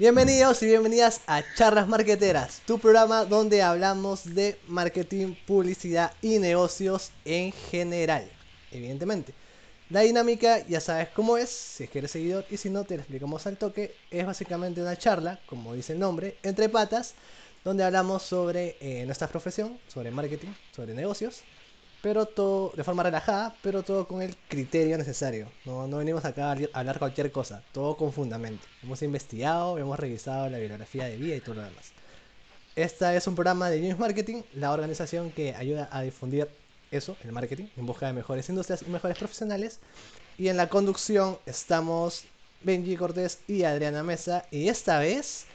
Bienvenidos y bienvenidas a Charlas Marqueteras, tu programa donde hablamos de marketing, publicidad y negocios en general, evidentemente. La dinámica ya sabes cómo es, si es que eres seguidor y si no te lo explicamos al toque, es básicamente una charla, como dice el nombre, entre patas, donde hablamos sobre eh, nuestra profesión, sobre marketing, sobre negocios pero todo de forma relajada, pero todo con el criterio necesario. No, no venimos acá a hablar cualquier cosa, todo con fundamento. Hemos investigado, hemos revisado la bibliografía de vida y todo lo demás. Este es un programa de News Marketing, la organización que ayuda a difundir eso, el marketing, en busca de mejores industrias y mejores profesionales. Y en la conducción estamos Benji Cortés y Adriana Mesa. Y esta vez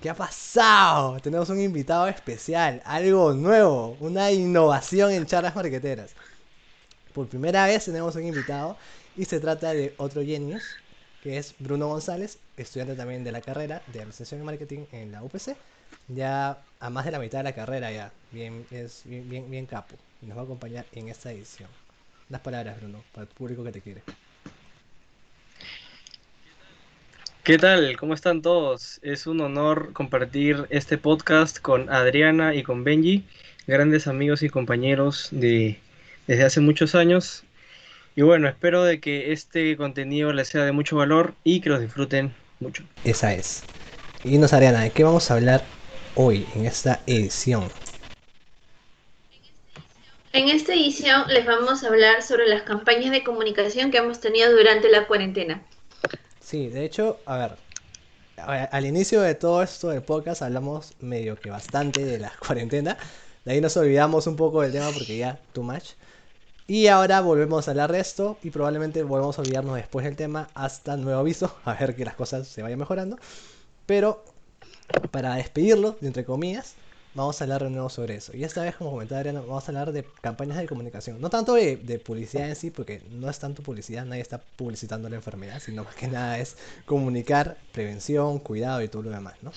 ¿Qué ha pasado? Tenemos un invitado especial, algo nuevo, una innovación en charlas marqueteras. Por primera vez tenemos un invitado y se trata de otro genius, que es Bruno González, estudiante también de la carrera de Administración y Marketing en la UPC. Ya a más de la mitad de la carrera ya, bien, es bien, bien, bien capo. Y nos va a acompañar en esta edición. Las palabras, Bruno, para el público que te quiere. ¿Qué tal? ¿Cómo están todos? Es un honor compartir este podcast con Adriana y con Benji, grandes amigos y compañeros de desde hace muchos años. Y bueno, espero de que este contenido les sea de mucho valor y que los disfruten mucho. Esa es. Y nos Adriana, ¿de qué vamos a hablar hoy en esta edición? En esta edición les vamos a hablar sobre las campañas de comunicación que hemos tenido durante la cuarentena. Sí, de hecho, a ver, al inicio de todo esto del podcast hablamos medio que bastante de la cuarentena. De ahí nos olvidamos un poco del tema porque ya, too much. Y ahora volvemos a hablar de esto y probablemente volvemos a olvidarnos después del tema hasta nuevo aviso, a ver que las cosas se vayan mejorando. Pero para despedirlo, entre comillas, vamos a hablar de nuevo sobre eso. Y esta vez, como comentaba Adriana, vamos a hablar de campañas de comunicación. No tanto de, publicidad en sí, porque no es tanto publicidad, nadie está publicitando la enfermedad, sino más que nada es comunicar prevención, cuidado y todo lo demás, ¿no?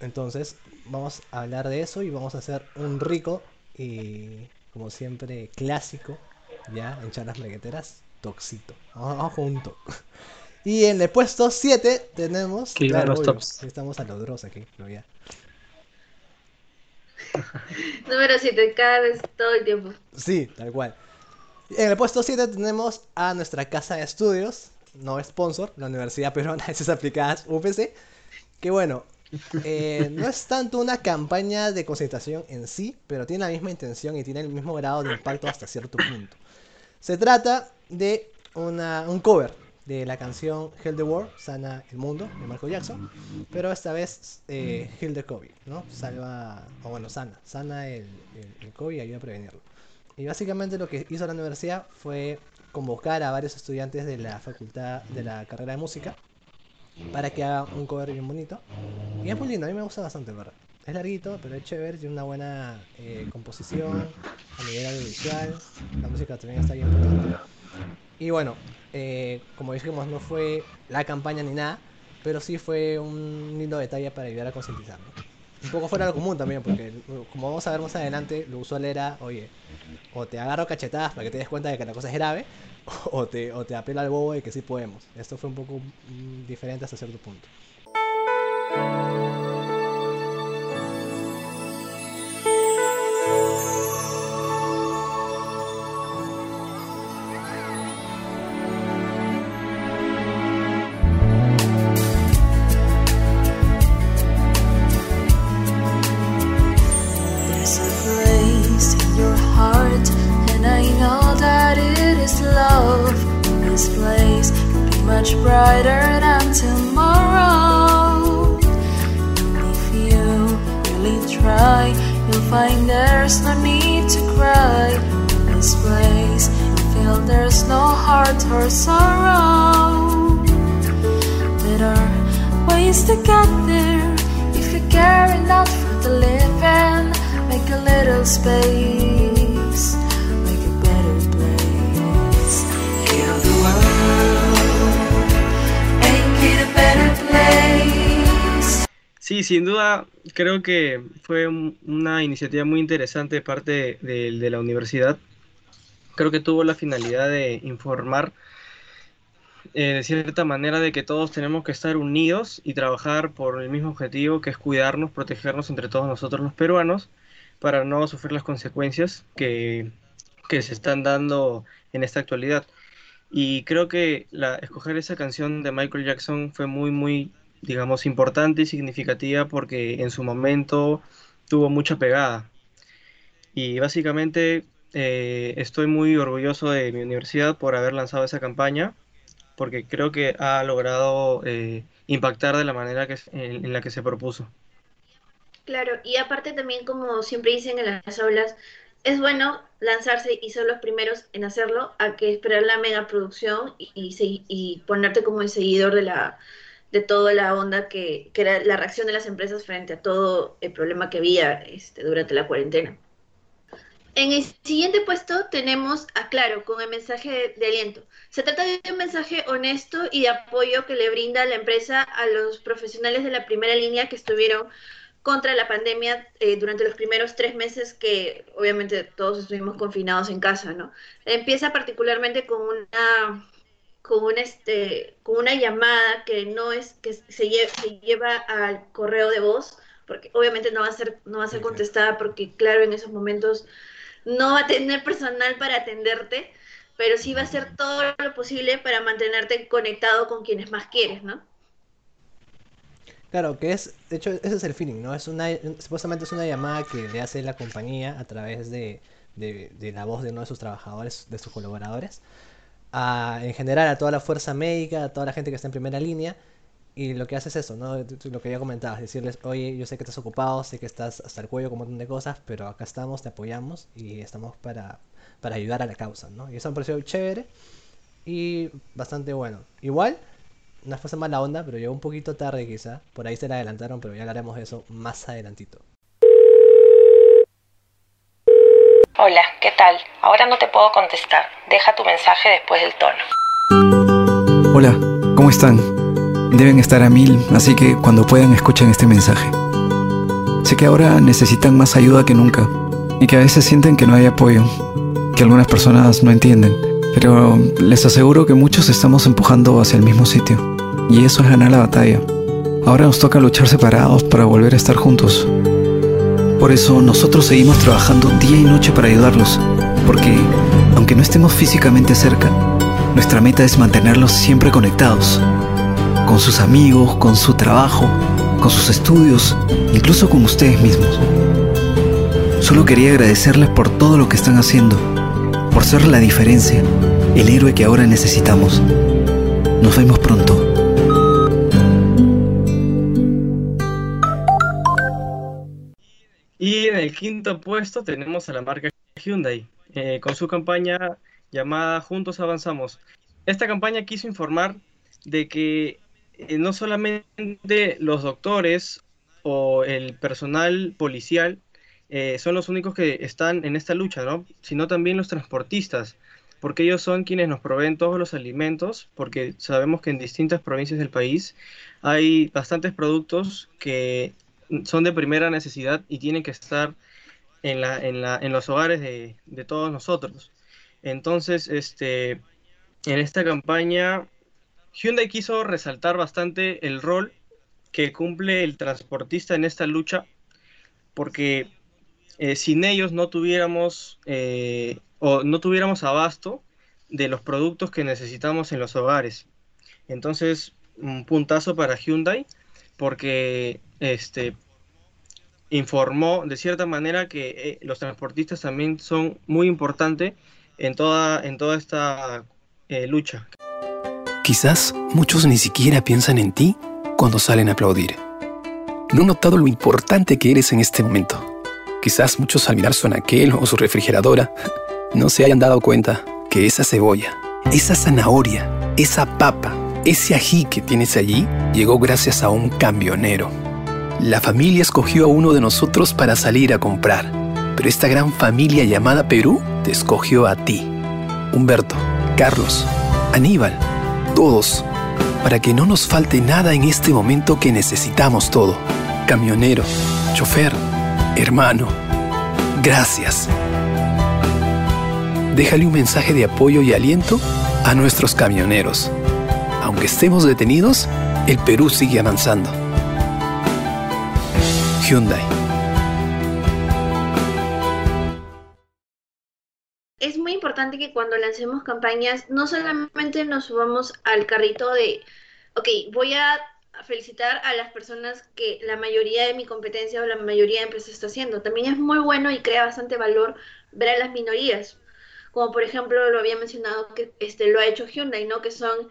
Entonces, vamos a hablar de eso y vamos a hacer un rico y, como siempre, clásico, ya, en charlas bregueteras, toxito. Vamos, juntos. Y en el puesto 7 tenemos... Claro, estamos a los aquí, pero ya. Número 7, cada vez todo el tiempo. Sí, tal cual. En el puesto 7 tenemos a nuestra casa de estudios, no sponsor, la Universidad Peruana de Ciencias Aplicadas, UPC, que bueno, eh, no es tanto una campaña de concentración en sí, pero tiene la misma intención y tiene el mismo grado de impacto hasta cierto punto. Se trata de una, un cover de la canción Heal the World, Sana el Mundo, de Michael Jackson, pero esta vez eh, Heal the COVID, ¿no? Salva, o bueno, sana, sana el, el, COVID y ayuda a prevenirlo. Y básicamente lo que hizo la universidad fue convocar a varios estudiantes de la facultad de la carrera de música para que hagan un cover bien bonito. Y es muy lindo, a mí me gusta bastante, ¿verdad? Es larguito, pero es chévere, tiene una buena eh, composición a nivel audiovisual, la música también está bien potente. Y bueno, eh, como dijimos, no fue la campaña ni nada, pero sí fue un lindo detalle para ayudar a concientizar. Un poco fuera de lo común también, porque como vamos a ver más adelante, lo usual era, oye, o te agarro cachetadas para que te des cuenta de que la cosa es grave, o te, o te apela al bobo de que sí podemos. Esto fue un poco mm, diferente hasta cierto punto. Creo que fue una iniciativa muy interesante de parte de, la universidad. Creo que tuvo la finalidad de informar eh, de cierta manera de que todos tenemos que estar unidos y trabajar por el mismo objetivo que es cuidarnos, protegernos entre todos nosotros los peruanos para no sufrir las consecuencias que, que se están dando en esta actualidad. Y creo que la, escoger esa canción de Michael Jackson fue muy, muy, digamos, importante y significativa porque en su momento tuvo mucha pegada. Y básicamente eh, estoy muy orgulloso de mi universidad por haber lanzado esa campaña, porque creo que ha logrado eh, impactar de la manera que, en, la que se propuso. Claro, y aparte también, como siempre dicen en las aulas, es bueno lanzarse y ser los primeros en hacerlo a que esperar la mega producción y, y, ponerte como el seguidor de la de toda la onda que, que, era la reacción de las empresas frente a todo el problema que había este, durante la cuarentena. En el siguiente puesto tenemos a Claro con el mensaje de, aliento. Se trata de un mensaje honesto y de apoyo que le brinda la empresa a los profesionales de la primera línea que estuvieron contra la pandemia eh, durante los primeros tres meses que obviamente todos estuvimos confinados en casa, ¿no? Empieza particularmente con una con este con una llamada que no es que se, se lleva al correo de voz porque obviamente no va a ser no va a ser contestada porque claro en esos momentos no va a tener personal para atenderte, pero sí va a hacer todo lo posible para mantenerte conectado con quienes más quieres, ¿no? Claro, que es, de hecho, ese es el feeling, ¿no? Es una, supuestamente es una llamada que le hace la compañía a través de, de, la voz de uno de sus trabajadores, de sus colaboradores, en general a toda la fuerza médica, a toda la gente que está en primera línea, y lo que hace es eso, ¿no? Lo que ya comentabas, decirles, oye, yo sé que estás ocupado, sé que estás hasta el cuello con un montón de cosas, pero acá estamos, te apoyamos y estamos para, para ayudar a la causa, ¿no? Y eso me pareció chévere y bastante bueno. Igual, no fue mala onda, pero llegó un poquito tarde quizá, por ahí se la adelantaron, pero ya hablaremos de eso más adelantito. Hola, ¿qué tal? Ahora no te puedo contestar. Deja tu mensaje después del tono. Hola, ¿cómo están? Deben estar a mil, así que cuando puedan escuchen este mensaje. Sé que ahora necesitan más ayuda que nunca y que a veces sienten que no hay apoyo, que algunas personas no entienden, pero les aseguro que muchos estamos empujando hacia el mismo sitio y eso es ganar la batalla. Ahora nos toca luchar separados para volver a estar juntos. Por eso nosotros seguimos trabajando día y noche para ayudarlos, porque aunque no estemos físicamente cerca, nuestra meta es mantenerlos siempre conectados con sus amigos, con su trabajo, con sus estudios, incluso con ustedes mismos. Solo quería agradecerles por todo lo que están haciendo, por ser la diferencia, el héroe que ahora necesitamos. Nos vemos pronto. El quinto puesto tenemos a la marca Hyundai, eh, con su campaña llamada Juntos Avanzamos. Esta campaña quiso informar de que eh, no solamente los doctores o el personal policial eh, son los únicos que están en esta lucha, ¿no? Sino también los transportistas, porque ellos son quienes nos proveen todos los alimentos, porque sabemos que en distintas provincias del país hay bastantes productos que son de primera necesidad y tienen que estar en, la, en, la, en los hogares de, de todos nosotros. Entonces, este, en esta campaña Hyundai quiso resaltar bastante el rol que cumple el transportista en esta lucha, porque eh, sin ellos no tuviéramos eh, o no tuviéramos abasto de los productos que necesitamos en los hogares. Entonces, un puntazo para Hyundai, porque este informó de cierta manera que eh, los transportistas también son muy importantes en toda, en toda esta lucha. Quizás muchos ni siquiera piensan en ti cuando salen a aplaudir. No han notado lo importante que eres en este momento. Quizás muchos al mirar su anaquel o su refrigeradora no se hayan dado cuenta que esa cebolla, esa zanahoria, esa papa, ese ají que tienes allí llegó gracias a un camionero. La familia escogió a uno de nosotros para salir a comprar, pero esta gran familia llamada Perú te escogió a ti. Humberto, Carlos, Aníbal, todos, para que no nos falte nada en este momento que necesitamos todo. Camionero, chofer, hermano, gracias. Déjale un mensaje de apoyo y aliento a nuestros camioneros. Aunque estemos detenidos, el Perú sigue avanzando. Hyundai. Es muy importante que cuando lancemos campañas no solamente nos subamos al carrito de, ok, voy a felicitar a las personas que la mayoría de mi competencia o la mayoría de empresas está haciendo. También es muy bueno y crea bastante valor ver a las minorías, como por ejemplo lo había mencionado que este lo ha hecho Hyundai, ¿no? Que son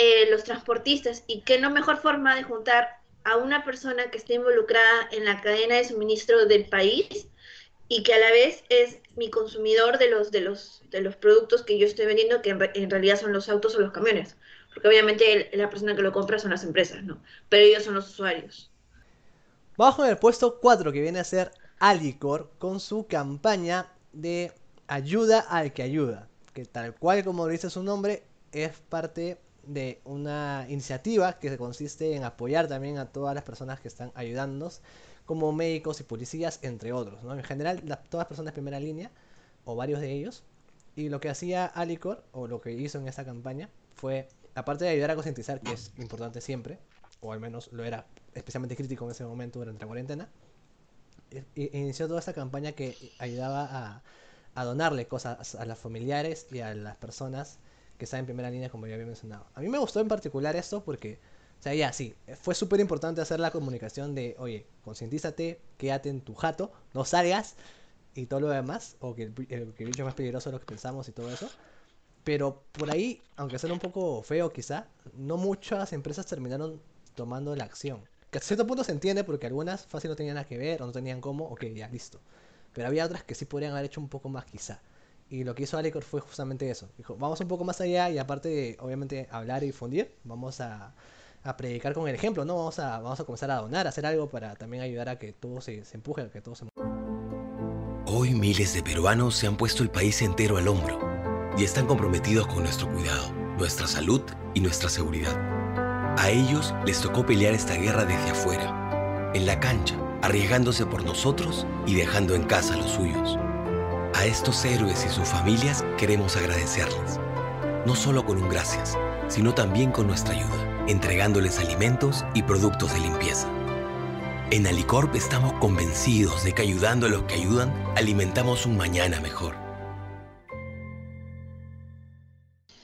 eh, los transportistas y qué no mejor forma de juntar a una persona que esté involucrada en la cadena de suministro del país y que a la vez es mi consumidor de los de los de los productos que yo estoy vendiendo que en, realidad son los autos o los camiones. Porque obviamente la persona que lo compra son las empresas no pero ellos son los usuarios. Vamos con el puesto 4 que viene a ser Alicor con su campaña de ayuda al que ayuda que tal cual como dice su nombre es parte de una iniciativa que consiste en apoyar también a todas las personas que están ayudándonos, como médicos y policías, entre otros. ¿no? En general, todas las personas de primera línea, o varios de ellos. Y lo que hacía Alicor, o lo que hizo en esta campaña, fue, aparte de ayudar a concientizar, que es importante siempre, o al menos lo era especialmente crítico en ese momento durante la cuarentena, inició toda esta campaña que ayudaba a, a donarle cosas a los familiares y a las personas que está en primera línea, como ya había mencionado. A mí me gustó en particular esto porque, o sea, ya sí, fue súper importante hacer la comunicación de, oye, concientízate, quédate en tu jato, no salgas y todo lo demás, o que el, que el bicho es más peligroso de lo que pensamos y todo eso. Pero por ahí, aunque sea un poco feo quizá, no muchas empresas terminaron tomando la acción. Que a cierto punto se entiende porque algunas fácil no tenían nada que ver o no tenían cómo, ok, ya listo. Pero había otras que sí podrían haber hecho un poco más quizá. Y lo que hizo Alecor fue justamente eso. Dijo, vamos un poco más allá y aparte de, obviamente, hablar y difundir, vamos a, a predicar con el ejemplo, ¿no? Vamos a, vamos a comenzar a donar, a hacer algo para también ayudar a que todo se, se empuje, a que todo se... Hoy miles de peruanos se han puesto el país entero al hombro y están comprometidos con nuestro cuidado, nuestra salud y nuestra seguridad. A ellos les tocó pelear esta guerra desde afuera, en la cancha, arriesgándose por nosotros y dejando en casa a los suyos. A estos héroes y sus familias queremos agradecerles, no solo con un gracias, sino también con nuestra ayuda, entregándoles alimentos y productos de limpieza. En Alicorp estamos convencidos de que ayudando a los que ayudan, alimentamos un mañana mejor.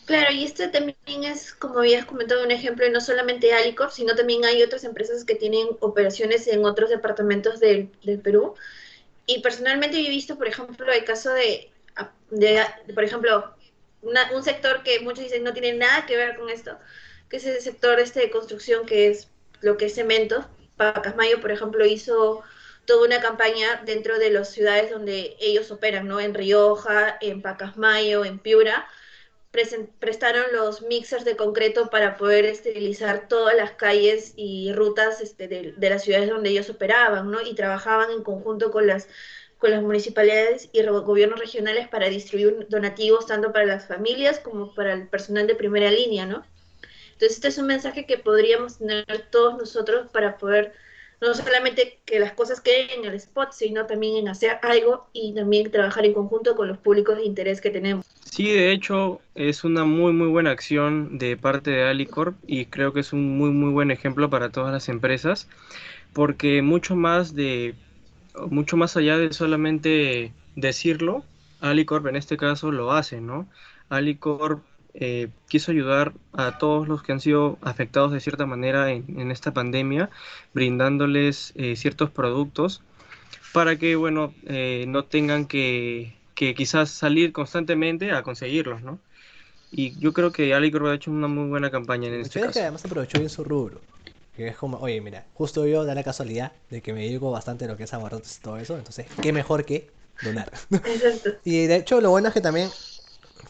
Claro, y este también es, como habías comentado, un ejemplo, no solamente Alicorp, sino también hay otras empresas que tienen operaciones en otros departamentos del, del Perú. Y personalmente yo he visto, por ejemplo, el caso de, de, por ejemplo, una, un sector que muchos dicen no tiene nada que ver con esto, que es el sector este de construcción, que es lo que es cemento. Pacasmayo, por ejemplo, hizo toda una campaña dentro de las ciudades donde ellos operan, ¿no? En Rioja, en Pacasmayo, en Piura, prestaron los mixers de concreto para poder esterilizar todas las calles y rutas este, de, de, las ciudades donde ellos operaban, ¿no? Y trabajaban en conjunto con las, con las municipalidades y gobiernos regionales para distribuir donativos tanto para las familias como para el personal de primera línea, ¿no? Entonces este es un mensaje que podríamos tener todos nosotros para poder no solamente que las cosas queden en el spot, sino también en hacer algo y también trabajar en conjunto con los públicos de interés que tenemos. Sí, de hecho es una muy muy buena acción de parte de Alicorp y creo que es un muy muy buen ejemplo para todas las empresas porque mucho más de mucho más allá de solamente decirlo, Alicorp en este caso lo hace, ¿no? Alicorp eh, quiso ayudar a todos los que han sido afectados de cierta manera en, en esta pandemia, brindándoles eh, ciertos productos para que, bueno, eh, no tengan que, que, quizás salir constantemente a conseguirlos, ¿no? Y yo creo que Alicor ha hecho una muy buena campaña en este caso. que además aprovechó bien su rubro. Que es como, oye, mira, justo yo da la casualidad de que me dedico bastante a lo que es abarrotes y todo eso, entonces, ¿qué mejor que donar? Exacto. y de hecho, lo bueno es que también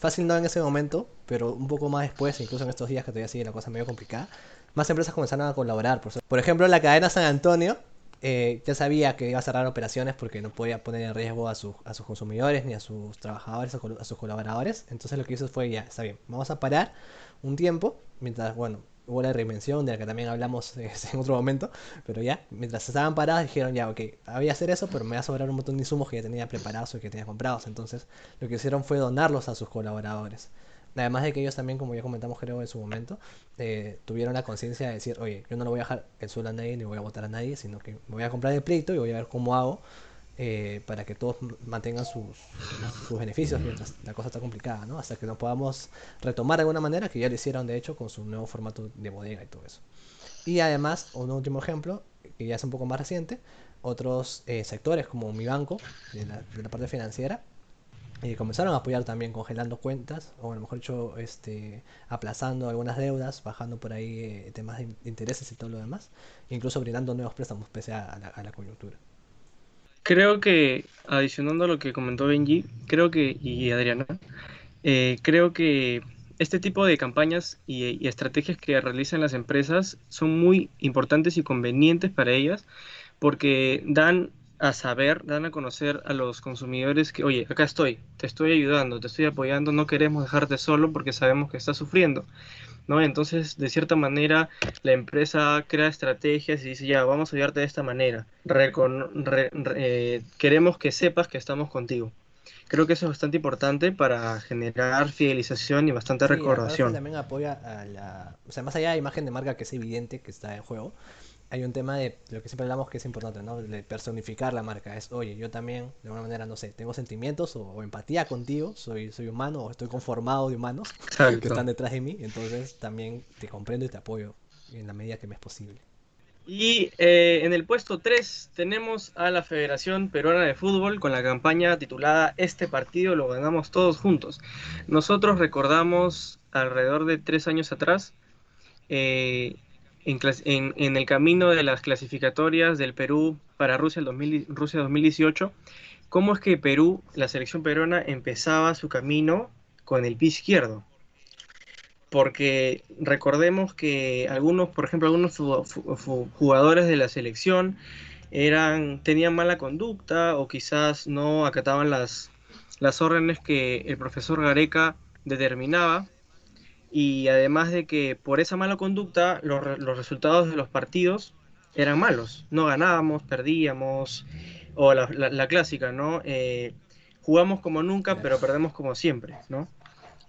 fácil no en ese momento, pero un poco más después, incluso en estos días que todavía sigue la cosa medio complicada, más empresas comenzaron a colaborar. Por, ejemplo, la cadena San Antonio eh, ya sabía que iba a cerrar operaciones porque no podía poner en riesgo a, su, a sus consumidores ni a sus trabajadores, a, sus colaboradores. Entonces lo que hizo fue, ya, está bien, vamos a parar un tiempo, mientras, bueno, hubo la reinvención de la que también hablamos eh, en otro momento, pero ya, mientras estaban paradas dijeron ya, ok, había hacer eso, pero me va a sobrar un montón de insumos que ya tenía preparados o que tenía comprados, entonces lo que hicieron fue donarlos a sus colaboradores. Además de que ellos también, como ya comentamos creo en su momento, eh, tuvieron la conciencia de decir, oye, yo no le voy a dejar el suelo a nadie ni voy a votar a nadie, sino que me voy a comprar el pleito y voy a ver cómo hago eh, para que todos mantengan sus, beneficios mientras la cosa está complicada, ¿no? Hasta que nos podamos retomar de alguna manera, que ya lo hicieron de hecho con su nuevo formato de bodega y todo eso. Y además, un último ejemplo, que ya es un poco más reciente, otros eh, sectores como mi banco, de la, parte financiera, eh, comenzaron a apoyar también congelando cuentas, o a lo mejor hecho, este, aplazando algunas deudas, bajando por ahí temas de intereses y todo lo demás, incluso brindando nuevos préstamos pese a la coyuntura. Creo que, adicionando a lo que comentó Benji, creo que, y Adriana, eh, creo que este tipo de campañas y, y, estrategias que realizan las empresas son muy importantes y convenientes para ellas porque dan a saber, dan a conocer a los consumidores que, oye, acá estoy, te estoy ayudando, te estoy apoyando, no queremos dejarte solo porque sabemos que estás sufriendo. ¿No? Entonces, de cierta manera, la empresa crea estrategias y dice, ya, vamos a ayudarte de esta manera. Recon re re eh, queremos que sepas que estamos contigo. Creo que eso es bastante importante para generar fidelización y bastante sí, recordación. También apoya a la... O sea, más allá de la imagen de marca que es evidente que está en juego, hay un tema de lo que siempre hablamos que es importante, ¿no? De personificar la marca. Es, oye, yo también, de alguna manera, no sé, tengo sentimientos o, o empatía contigo, soy, soy humano o estoy conformado de humanos Exacto. que están detrás de mí, entonces también te comprendo y te apoyo en la medida que me es posible. Y eh, en el puesto 3 tenemos a la Federación Peruana de Fútbol con la campaña titulada Este partido lo ganamos todos juntos. Nosotros recordamos alrededor de tres años atrás eh, en, en, en, el camino de las clasificatorias del Perú para Rusia, el 2000, Rusia 2018, cómo es que Perú, la selección peruana, empezaba su camino con el pie izquierdo. Porque recordemos que algunos, por ejemplo, algunos jugadores de la selección eran, tenían mala conducta o quizás no acataban las, las órdenes que el profesor Gareca determinaba y además de que por esa mala conducta los, los, resultados de los partidos eran malos, no ganábamos, perdíamos, o la, la, clásica, ¿no? Eh, jugamos como nunca, pero perdemos como siempre, ¿no?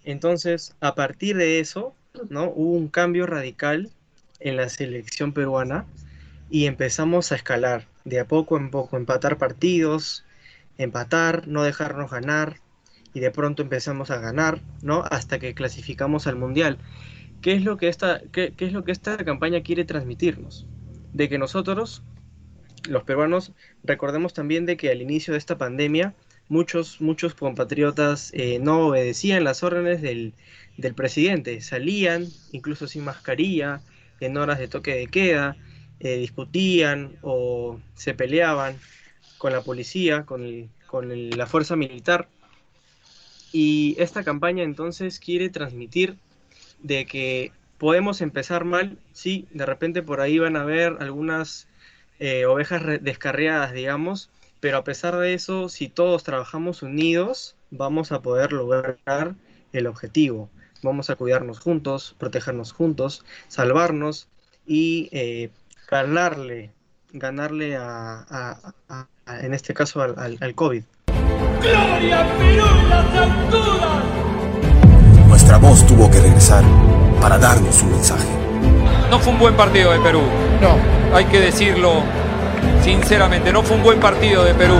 Entonces, a partir de eso, ¿no? Hubo un cambio radical en la selección peruana y empezamos a escalar de a poco en poco, empatar partidos, empatar, no dejarnos ganar, y de pronto empezamos a ganar, ¿no? Hasta que clasificamos al Mundial. ¿Qué es lo que esta, qué, es lo que esta campaña quiere transmitirnos? De que nosotros, los peruanos, recordemos también de que al inicio de esta pandemia, muchos, muchos compatriotas eh, no obedecían las órdenes del, del, presidente, salían incluso sin mascarilla, en horas de toque de queda, eh, discutían o se peleaban con la policía, con, con la fuerza militar y esta campaña entonces quiere transmitir de que podemos empezar mal, sí, de repente por ahí van a haber algunas eh, ovejas descarriadas, digamos, pero a pesar de eso, si todos trabajamos unidos, vamos a poder lograr el objetivo. Vamos a cuidarnos juntos, protegernos juntos, salvarnos y eh, ganarle, ganarle a, en este caso al COVID. ¡Gloria Perú en las alturas! Nuestra voz tuvo que regresar para darnos un mensaje. No fue un buen partido de Perú. No. Hay que decirlo sinceramente, no fue un buen partido de Perú.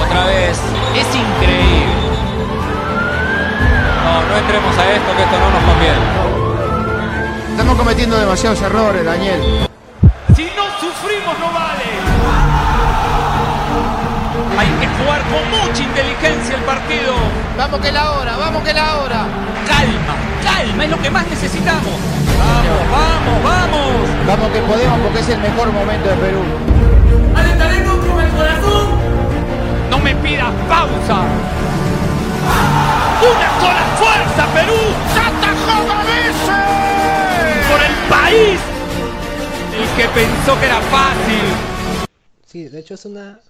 Otra vez, es increíble. No, no entremos a esto, que esto no nos conviene. Estamos cometiendo demasiados errores, Daniel. Si no sufrimos, no vale. Hay que jugar con mucha inteligencia el partido. Vamos que la hora, vamos que la hora. Calma, calma, es lo que más necesitamos. Vamos, vamos, vamos. Vamos que podemos porque es el mejor momento de Perú. Alentaremos con el corazón. No me pidas pausa. Una sola fuerza, Perú. ¡Santa Por el país. El que pensó que era fácil. Sí, de hecho es una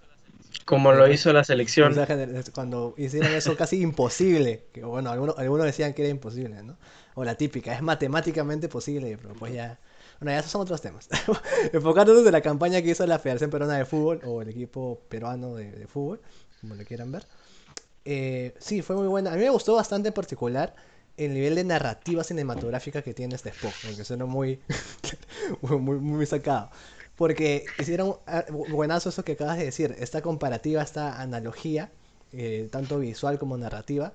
como lo hizo la selección. Cuando hicieron eso casi imposible. Que bueno, algunos, algunos decían que era imposible, ¿no? O la típica, es matemáticamente posible, pero pues ya. Bueno, ya esos son otros temas. Enfocándonos en la campaña que hizo la Federación Peruana de Fútbol, o el equipo peruano de, de fútbol, como lo quieran ver. eh, sí, fue muy buena. A mí me gustó bastante en particular el nivel de narrativa cinematográfica que tiene este Spock, porque suena muy, muy, muy sacado. Porque hicieron ah, buenazo eso que acabas de decir, esta comparativa, esta analogía, eh, tanto visual como narrativa,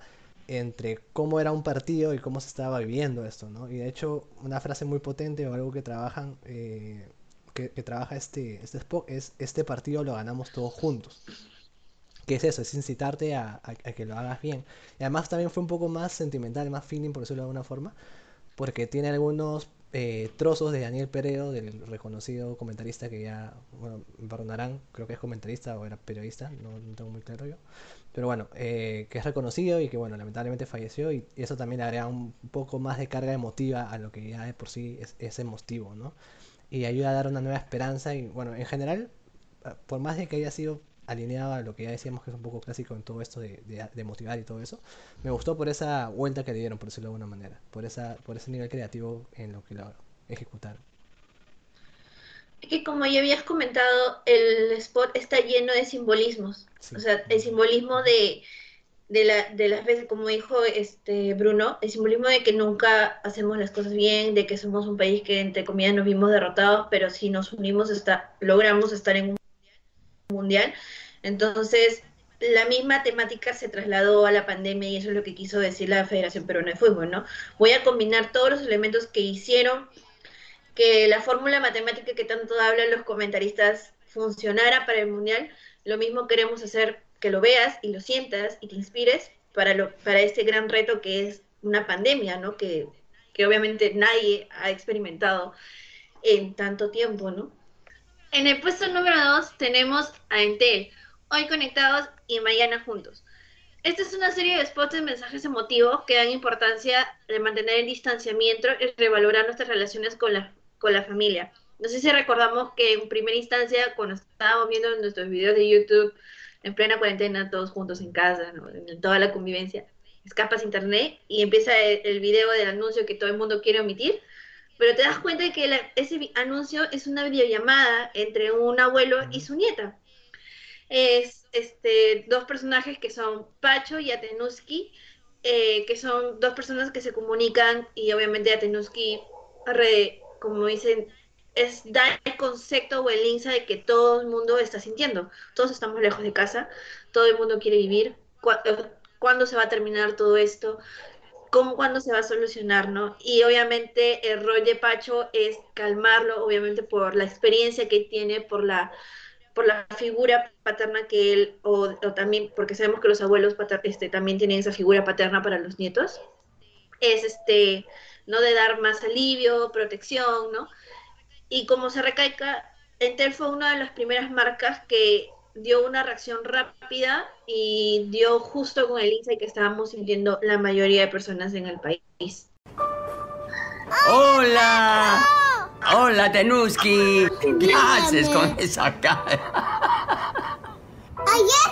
entre cómo era un partido y cómo se estaba viviendo esto, ¿no? Y de hecho, una frase muy potente o algo que trabajan, eh, que, trabaja este, este Spock es, este partido lo ganamos todos juntos. ¿Qué es eso? Es incitarte a, a, a, que lo hagas bien. Y además también fue un poco más sentimental, más feeling, por decirlo de alguna forma, porque tiene algunos eh, trozos de Daniel Peredo, del reconocido comentarista que ya, bueno, perdonarán, creo que es comentarista o era periodista, no, no tengo muy claro yo. Pero bueno, eh, que es reconocido y que, bueno, lamentablemente falleció y, y, eso también le agrega un poco más de carga emotiva a lo que ya de por sí es, es emotivo, ¿no? Y ayuda a dar una nueva esperanza y, bueno, en general, por más de que haya sido alineado a lo que ya decíamos que es un poco clásico en todo esto de, de, de, motivar y todo eso. Me gustó por esa vuelta que le dieron, por decirlo de alguna manera, por esa por ese nivel creativo en lo que lo ejecutaron. Que como ya habías comentado, el spot está lleno de simbolismos. Sí. O sea, el simbolismo de, de, la, de las veces, como dijo este Bruno, el simbolismo de que nunca hacemos las cosas bien, de que somos un país que entre comillas nos vimos derrotados, pero si nos unimos está, logramos estar en un mundial. Entonces, la misma temática se trasladó a la pandemia y eso es lo que quiso decir la Federación Peruana de Fútbol, ¿no? Voy a combinar todos los elementos que hicieron que la fórmula matemática que tanto hablan los comentaristas funcionara para el mundial. Lo mismo queremos hacer que lo veas y lo sientas y te inspires para, lo, para este gran reto que es una pandemia, ¿no? Que, que obviamente nadie ha experimentado en tanto tiempo, ¿no? En el puesto número 2 tenemos a Entel, hoy conectados y mañana juntos. Esta es una serie de spots de mensajes emotivos que dan importancia de mantener el distanciamiento y revalorar nuestras relaciones con la, con la familia. No sé si recordamos que en primera instancia, cuando estábamos viendo nuestros videos de YouTube en plena cuarentena, todos juntos en casa, ¿no? en toda la convivencia, escapas internet y empieza el, el video del anuncio que todo el mundo quiere omitir pero te das cuenta de que la, ese anuncio es una videollamada entre un abuelo y su nieta. Es este, dos personajes que son Pacho y Atenuski, eh, que son dos personas que se comunican y obviamente Atenuski, como dicen, es dar el concepto o el insight de que todo el mundo está sintiendo. Todos estamos lejos de casa, todo el mundo quiere vivir. ¿Cuándo se va a terminar todo esto? Cómo cuándo se va a solucionar, ¿no? Y obviamente el rol de Pacho es calmarlo, obviamente por la experiencia que tiene, por la por la figura paterna que él, o, o también porque sabemos que los abuelos pater, este, también tienen esa figura paterna para los nietos, es este, ¿no? De dar más alivio, protección, ¿no? Y como se recalca, Entel fue una de las primeras marcas que dio una reacción rápida y dio justo con el insight que estábamos sintiendo la mayoría de personas en el país. ¡Hola! ¡Hola, Tenuski! ¿Qué haces con esa cara? Ayer,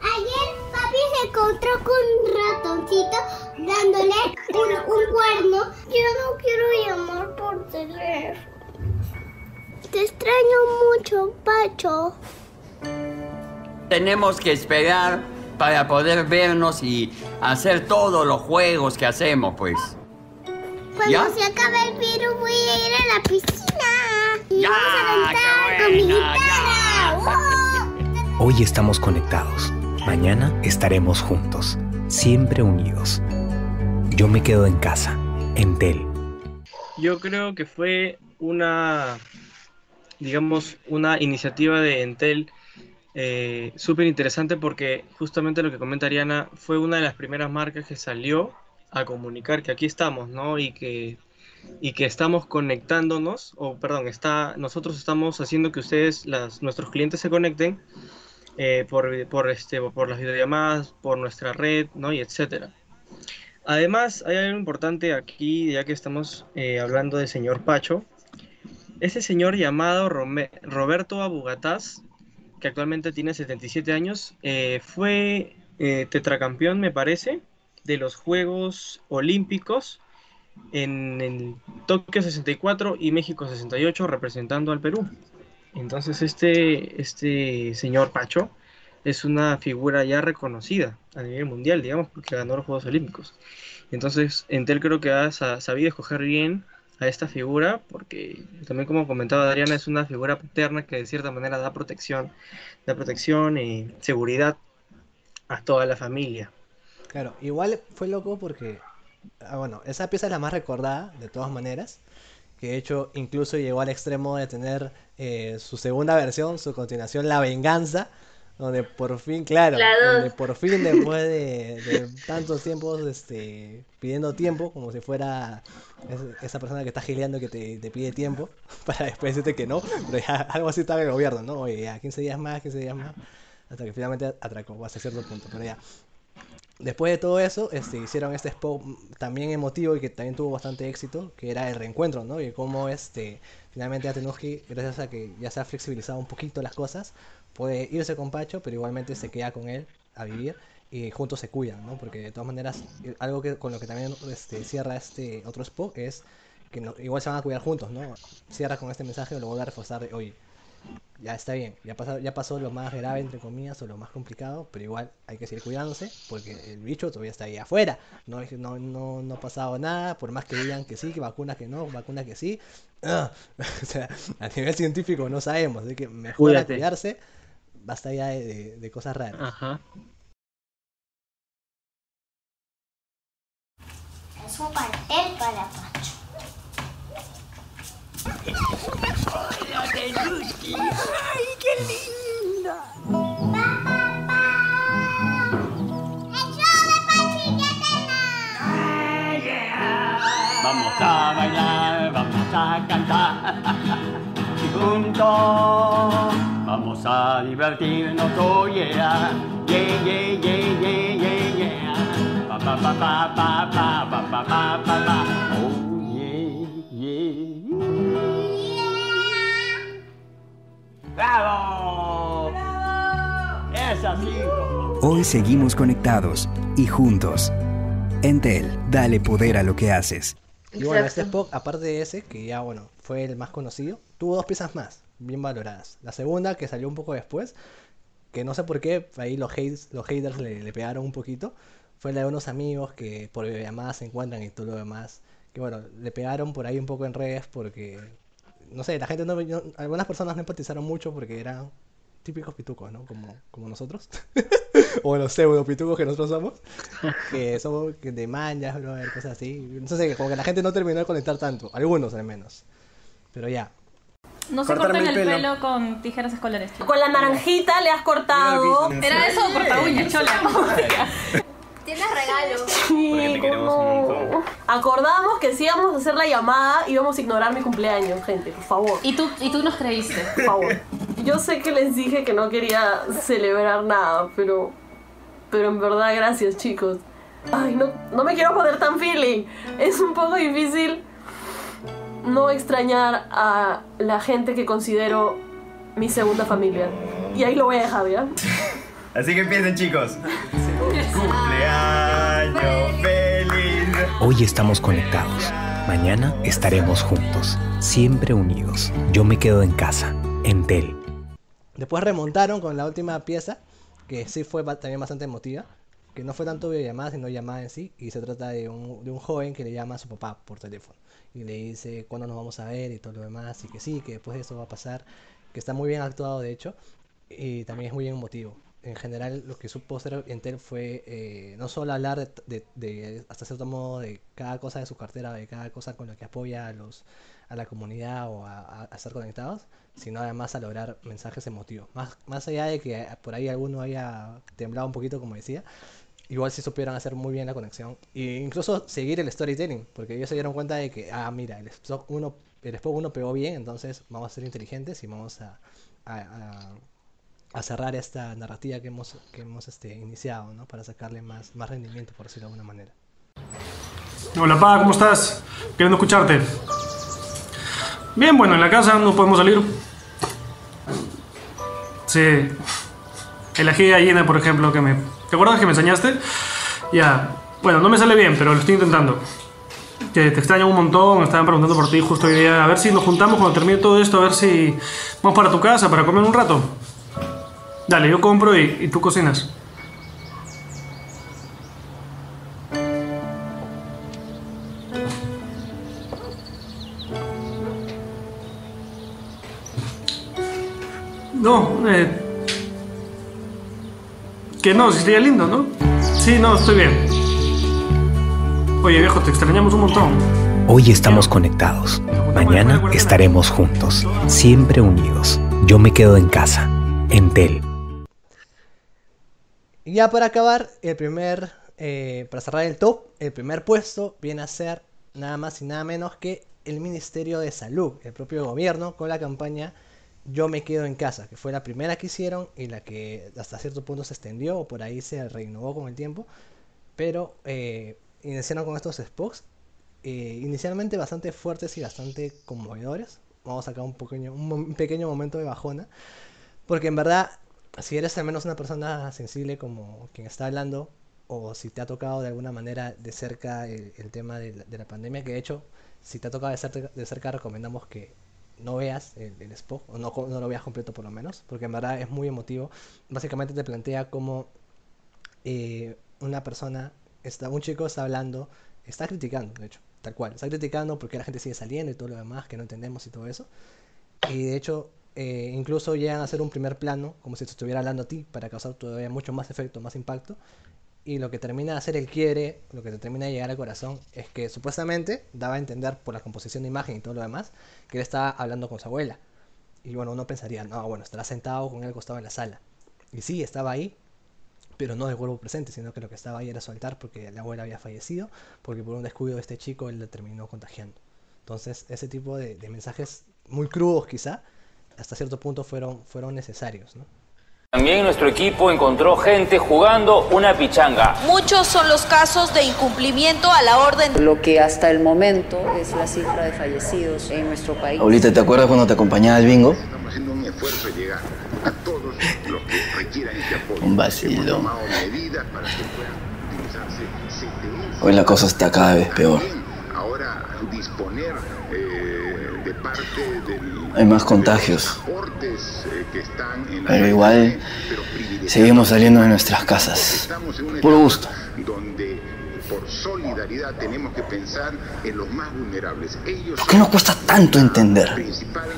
ayer papi se encontró con un ratoncito dándole un, un cuerno. Yo no quiero llamar por teléfono. Te extraño mucho, Pacho. Tenemos que esperar para poder vernos y hacer todos los juegos que hacemos, pues. Cuando ¿Ya? se acabe el virus voy a ir a la piscina. Y ya, vamos a cantar con mi guitarra. ¡Oh! Hoy estamos conectados. Mañana estaremos juntos, siempre unidos. Yo me quedo en casa, en Tel. Yo creo que fue una, digamos, una iniciativa de Entel eh, súper interesante porque justamente lo que comenta Ariana fue una de las primeras marcas que salió a comunicar que aquí estamos, ¿no? Y que, y que estamos conectándonos, o perdón, está, nosotros estamos haciendo que ustedes, nuestros clientes se conecten eh, por, por, este, por las videollamadas, por nuestra red, ¿no? Y etcétera. Además, hay algo importante aquí, ya que estamos eh, hablando del señor Pacho. Ese señor llamado Roberto Abugataz que actualmente tiene 77 años, eh, fue eh, tetracampeón, me parece, de los Juegos Olímpicos en Tokio 64 y México 68 representando al Perú. Entonces este, este señor Pacho es una figura ya reconocida a nivel mundial, digamos, porque ganó los Juegos Olímpicos. Entonces, Entel creo que ha sa- sabido escoger bien a esta figura, porque también como comentaba Adriana, es una figura paterna que de cierta manera da protección, da protección y seguridad a toda la familia. Claro, igual fue loco porque, ah, bueno, esa pieza es la más recordada, de todas maneras, que de hecho incluso llegó al extremo de tener eh, su segunda versión, su continuación, La Venganza, donde por fin, claro, donde por fin después de, de tantos tiempos este, pidiendo tiempo, como si fuera es- esa persona que está gileando que te, te pide tiempo, para después decirte que no, pero ya algo así estaba el gobierno, ¿no? Oye, ya 15 días más, 15 días más, hasta que finalmente atracó hasta cierto punto, pero ya. Después de todo eso, este, hicieron este spot también emotivo y que también tuvo bastante éxito, que era el reencuentro, ¿no? Y cómo este, finalmente Atenuski, gracias a que ya se ha flexibilizado un poquito las cosas, puede irse con Pacho, pero igualmente se queda con él a vivir y juntos se cuidan, ¿no? Porque de todas maneras, eh, algo que con lo que también este, cierra este otro spot es que no- igual se van a cuidar juntos, ¿no? Cierra con este mensaje, lo vuelve a reforzar de, oye, ya está bien, ya pasó, ya pasó lo más grave, entre comillas, o lo más complicado, pero igual hay que seguir cuidándose porque el bicho todavía está ahí afuera. No, no, no, no ha pasado nada, por más que digan que sí, que vacunas que no, vacunas que sí. o sea, a nivel científico no sabemos, así que mejor cuidarse, basta ya de, de- de cosas raras. Ajá. Es un pastel para Pacho. ¡Ay, qué linda! Vamos a bailar, vamos a cantar. Y juntos vamos a divertirnos, oh yeah. Yeah, yeah, yeah, yeah, yeah, yeah. Pa, pa, pa, pa, pa, pa, pa, pa, pa, pa, pa. Oh yeah, yeah. ¡Bravo! ¡Bravo! Es así. Hoy seguimos conectados y juntos. Entel, dale poder a lo que haces. Y bueno, este Exacto. Spock, aparte de ese, que ya bueno, fue el más conocido, tuvo dos piezas más, bien valoradas. La segunda, que salió un poco después, que no sé por qué, ahí los, hates, los haters le, pegaron un poquito, fue la de unos amigos que por videollamadas se encuentran y todo lo demás. Que bueno, le pegaron por ahí un poco en redes porque, no sé, la gente no, no- algunas personas no empatizaron mucho porque eran típicos pitucos, ¿no? Como, como nosotros. o los pseudo pitucos que nosotros somos. que somos de brother, cosas así. Sé, como que la gente no terminó de conectar tanto. Algunos al menos. Pero ya. No se cortan el el pelo. pelo. con tijeras escolares. chicos. Con la naranjita le has cortado. Era eso o corta uñas, chola. Tienes regalo. Sí, ¿cómo? Acordamos que si íbamos a hacer la llamada íbamos a ignorar mi cumpleaños, gente, por favor. Y tú, y tú nos creíste. Por favor. Yo sé que les dije que no quería celebrar nada, pero. Pero en verdad, gracias, chicos. Ay, no, no me quiero poner tan feeling. Es un poco difícil no extrañar a la gente que considero mi segunda familia. Y ahí lo voy a dejar, ¿ya? Así que empiecen, chicos. Cumpleaños feliz. Hoy estamos conectados. Mañana estaremos juntos, siempre unidos. Yo me quedo en casa. Entel. Después remontaron con la última pieza, que sí fue también bastante emotiva, que no fue tanto videollamada, sino llamada en sí, y se trata de un, de un joven que le llama a su papá por teléfono y le dice cuándo nos vamos a ver y todo lo demás, y que sí, que después de eso va a pasar, que está muy bien actuado de hecho, y también es muy bien emotivo. En general, lo que supo hacer Entel fue eh, no solo hablar de, de- de, hasta cierto modo de cada cosa de su cartera, de cada cosa con la que apoya a los a la comunidad o a, a- estar conectados, sino además a lograr mensajes emotivos. Más, más allá de que por ahí alguno haya temblado un poquito, como decía, igual sí supieron hacer muy bien la conexión. E incluso seguir el storytelling, porque ellos se dieron cuenta de que, ah, mira, el Spock 1, el Spock 1 pegó bien, entonces vamos a ser inteligentes y vamos a- a cerrar esta narrativa que hemos, que hemos este, iniciado, ¿no? Para sacarle más, más rendimiento, por decirlo de alguna manera. Hola, Pa, ¿cómo estás? Queriendo escucharte. Bien, bueno, en la casa no podemos salir. Sí. El ají de gallina, por ejemplo, que me... ¿Te acuerdas que me enseñaste? Ya. Bueno, no me sale bien, pero lo estoy intentando. Que te extraño un montón, me estaban preguntando por ti justo hoy día. A ver si nos juntamos cuando termine todo esto, a ver si vamos para tu casa para comer un rato. Dale, yo compro y, y tú cocinas. No, eh. Que no, si sería lindo, ¿no? Sí, no, estoy bien. Oye, viejo, te extrañamos un montón. Hoy estamos conectados. Mañana estaremos juntos, siempre unidos. Yo me quedo en casa. Entel. Y ya para acabar, el primer, eh, para cerrar el top, el primer puesto viene a ser nada más y nada menos que el Ministerio de Salud, el propio gobierno, con la campaña Yo me quedo en casa, que fue la primera que hicieron y la que hasta cierto punto se extendió o por ahí se renovó con el tiempo. Pero eh, iniciaron con estos spots, eh, inicialmente bastante fuertes y bastante conmovedores. Vamos a sacar un pequeño, un, pequeño momento de bajona, porque en verdad si eres al menos una persona sensible como quien está hablando, o si te ha tocado de alguna manera de cerca el, tema de la, de la pandemia, que de hecho, si te ha tocado de cerca recomendamos que no veas el, el o no, no lo veas completo por lo menos, porque en verdad es muy emotivo. Básicamente te plantea cómo eh, una persona, está, un chico está hablando, está criticando, de hecho, tal cual, está criticando porque la gente sigue saliendo y todo lo demás que no entendemos y todo eso. Y de hecho, eh, incluso llegan a hacer un primer plano, como si estuviera hablando a ti, para causar todavía mucho más efecto, más impacto. Y lo que termina de hacer el quiere, lo que te termina de llegar al corazón, es que supuestamente daba a entender por la composición de imagen y todo lo demás, que él estaba hablando con su abuela. Y bueno, uno pensaría, no, bueno, estará sentado con él al costado en la sala. Y sí, estaba ahí, pero no de cuerpo presente, sino que lo que estaba ahí era su altar porque la abuela había fallecido, porque por un descuido de este chico él le terminó contagiando. Entonces, ese tipo de, de mensajes muy crudos quizá, hasta cierto punto fueron, fueron necesarios, ¿no? También nuestro equipo encontró gente jugando una pichanga. Muchos son los casos de incumplimiento a la orden. Lo que hasta el momento es la cifra de fallecidos en nuestro país. Abuelita, ¿te acuerdas cuando te acompañaba al bingo? Estamos haciendo un esfuerzo de llegar a todos los que requieran este apoyo. Un vacilo. Hoy la cosa está cada vez peor. Ahora disponer Hay más contagios. eh, Pero igual seguimos saliendo de nuestras casas. Por gusto. donde por solidaridad tenemos que pensar en los más vulnerables. Ellos ¿Por qué nos cuesta tanto entender?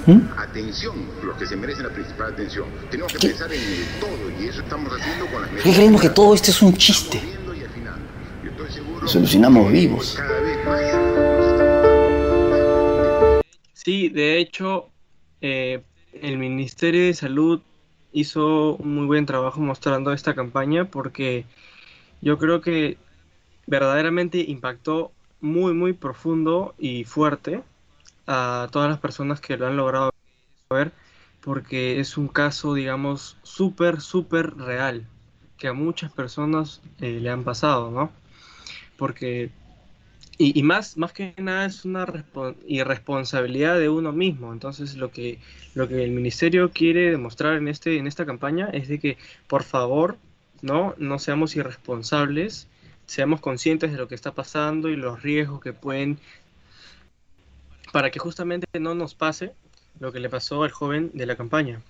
¿Mm? atención, los que se merecen la principal atención. Tenemos que ¿Qué? pensar en el todo y eso estamos haciendo con las ¿Por qué creemos que todo esto es un chiste? Nos alucinamos vivos. Sí, de hecho, eh, el Ministerio de Salud hizo un muy buen trabajo mostrando esta campaña porque yo creo que verdaderamente impactó muy, muy profundo y fuerte a todas las personas que lo han logrado ver porque es un caso, digamos, súper, súper real que a muchas personas eh, le han pasado, ¿no? Porque y, y más, más que nada es una respo- irresponsabilidad de uno mismo. Entonces lo que, lo que el ministerio quiere demostrar en, este, en esta campaña es de que por favor no, no seamos irresponsables, seamos conscientes de lo que está pasando y los riesgos que pueden, para que justamente no nos pase lo que le pasó al joven de la campaña.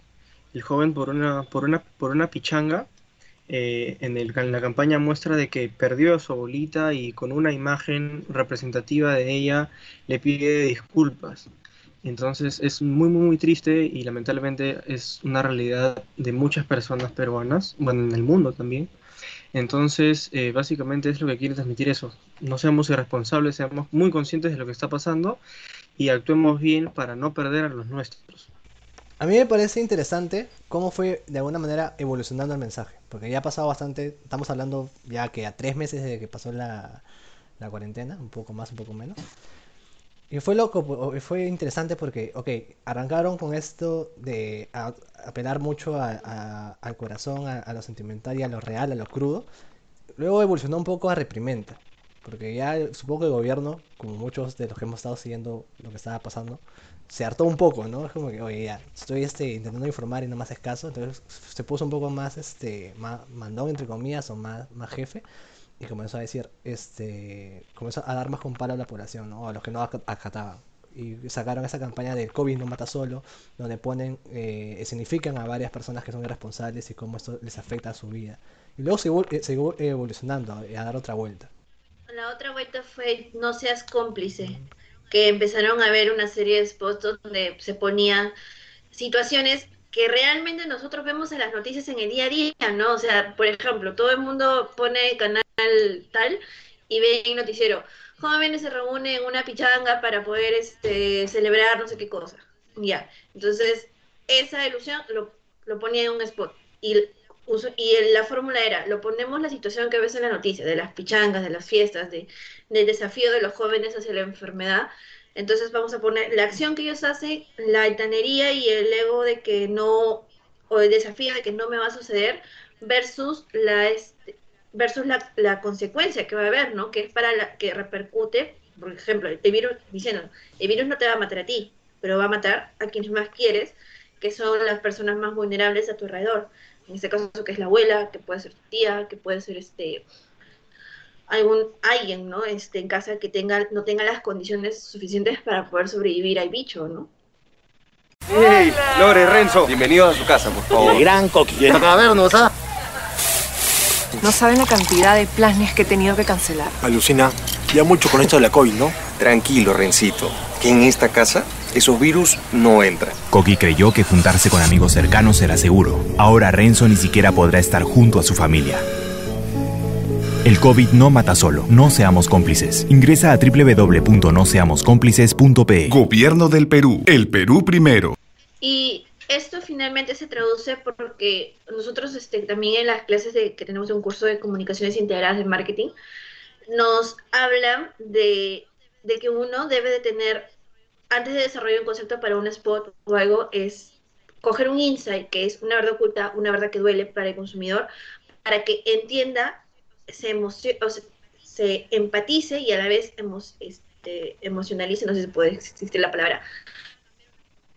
El joven por una, por una, por una pichanga eh, en, la campaña muestra de que perdió a su abuelita y con una imagen representativa de ella le pide disculpas. Entonces es muy, muy, muy triste y lamentablemente es una realidad de muchas personas peruanas, bueno, en el mundo también. Entonces, eh, básicamente es lo que quiere transmitir eso. No seamos irresponsables, seamos muy conscientes de lo que está pasando y actuemos bien para no perder a los nuestros. A mí me parece interesante cómo fue de alguna manera evolucionando el mensaje, porque ya ha pasado bastante, estamos hablando ya que a tres meses desde que pasó la, la cuarentena, un poco más, un poco menos. Y fue loco, fue interesante porque, ok, arrancaron con esto de apelar mucho al corazón, a lo sentimental y a lo real, a lo crudo. Luego evolucionó un poco a reprimenda, porque ya supongo que el gobierno, como muchos de los que hemos estado siguiendo lo que estaba pasando, se hartó un poco, ¿no? Es como que, oye, ya, estoy este, intentando informar y no más escaso, entonces se puso un poco más, este, más mandón, entre comillas, o más, más jefe, y comenzó a decir, este, comenzó a dar más con palo a la población, ¿no? A los que no ac- acataban. y sacaron esa campaña del COVID no mata solo, donde ponen, eh, significan a varias personas que son irresponsables y cómo esto les afecta a su vida. Y luego siguió evolucionando a, a dar otra vuelta. La otra vuelta fue No seas cómplice, que empezaron a ver una serie de spots donde se ponían situaciones que realmente nosotros vemos en las noticias en el día a día, ¿no? O sea, por ejemplo, todo el mundo pone canal tal y ve el noticiero, jóvenes se reúnen en una pichanga para poder este, celebrar no sé qué cosa. Ya, entonces esa ilusión lo, lo ponía en un spot y, y la fórmula era, lo ponemos la situación que ves en la noticia, de las pichangas, de las fiestas, de, del desafío de los jóvenes hacia la enfermedad, entonces vamos a poner la acción que ellos hacen, la altanería y el ego de que no, o el desafío de que no me va a suceder, versus la este, versus la, la consecuencia que va a haber, ¿no? Que es para la que repercute, por ejemplo, el virus, diciendo, el virus no te va a matar a ti, pero va a matar a quienes más quieres, que son las personas más vulnerables a tu alrededor. En este caso, que es la abuela, que puede ser tu tía, que puede ser este algún alguien, ¿no? Este, en casa que tenga, no tenga las condiciones suficientes para poder sobrevivir al bicho, ¿no? ¡Hey! Lore, Renzo, bienvenidos a su casa, por favor. gran coqui. Acá a vernos, ¿ah? No saben la cantidad de planes que he tenido que cancelar. Alucina, ya mucho con esto de la COVID, ¿no? Tranquilo, Rencito, que en esta casa esos virus no entran. Coqui creyó que juntarse con amigos cercanos era seguro. Ahora Renzo ni siquiera podrá estar junto a su familia. El COVID no mata solo. No seamos cómplices. Ingresa a www.noseamoscómplices.pe. Gobierno del Perú. El Perú primero. Y esto finalmente se traduce porque nosotros este, también en las clases de, que tenemos un curso de comunicaciones integradas de marketing, nos hablan de, de que uno debe de tener, antes de desarrollar un concepto para un spot o algo, es coger un insight, que es una verdad oculta, una verdad que duele para el consumidor, para que entienda se, se empatice y a la vez este, emocionalice, no sé si puede existir la palabra,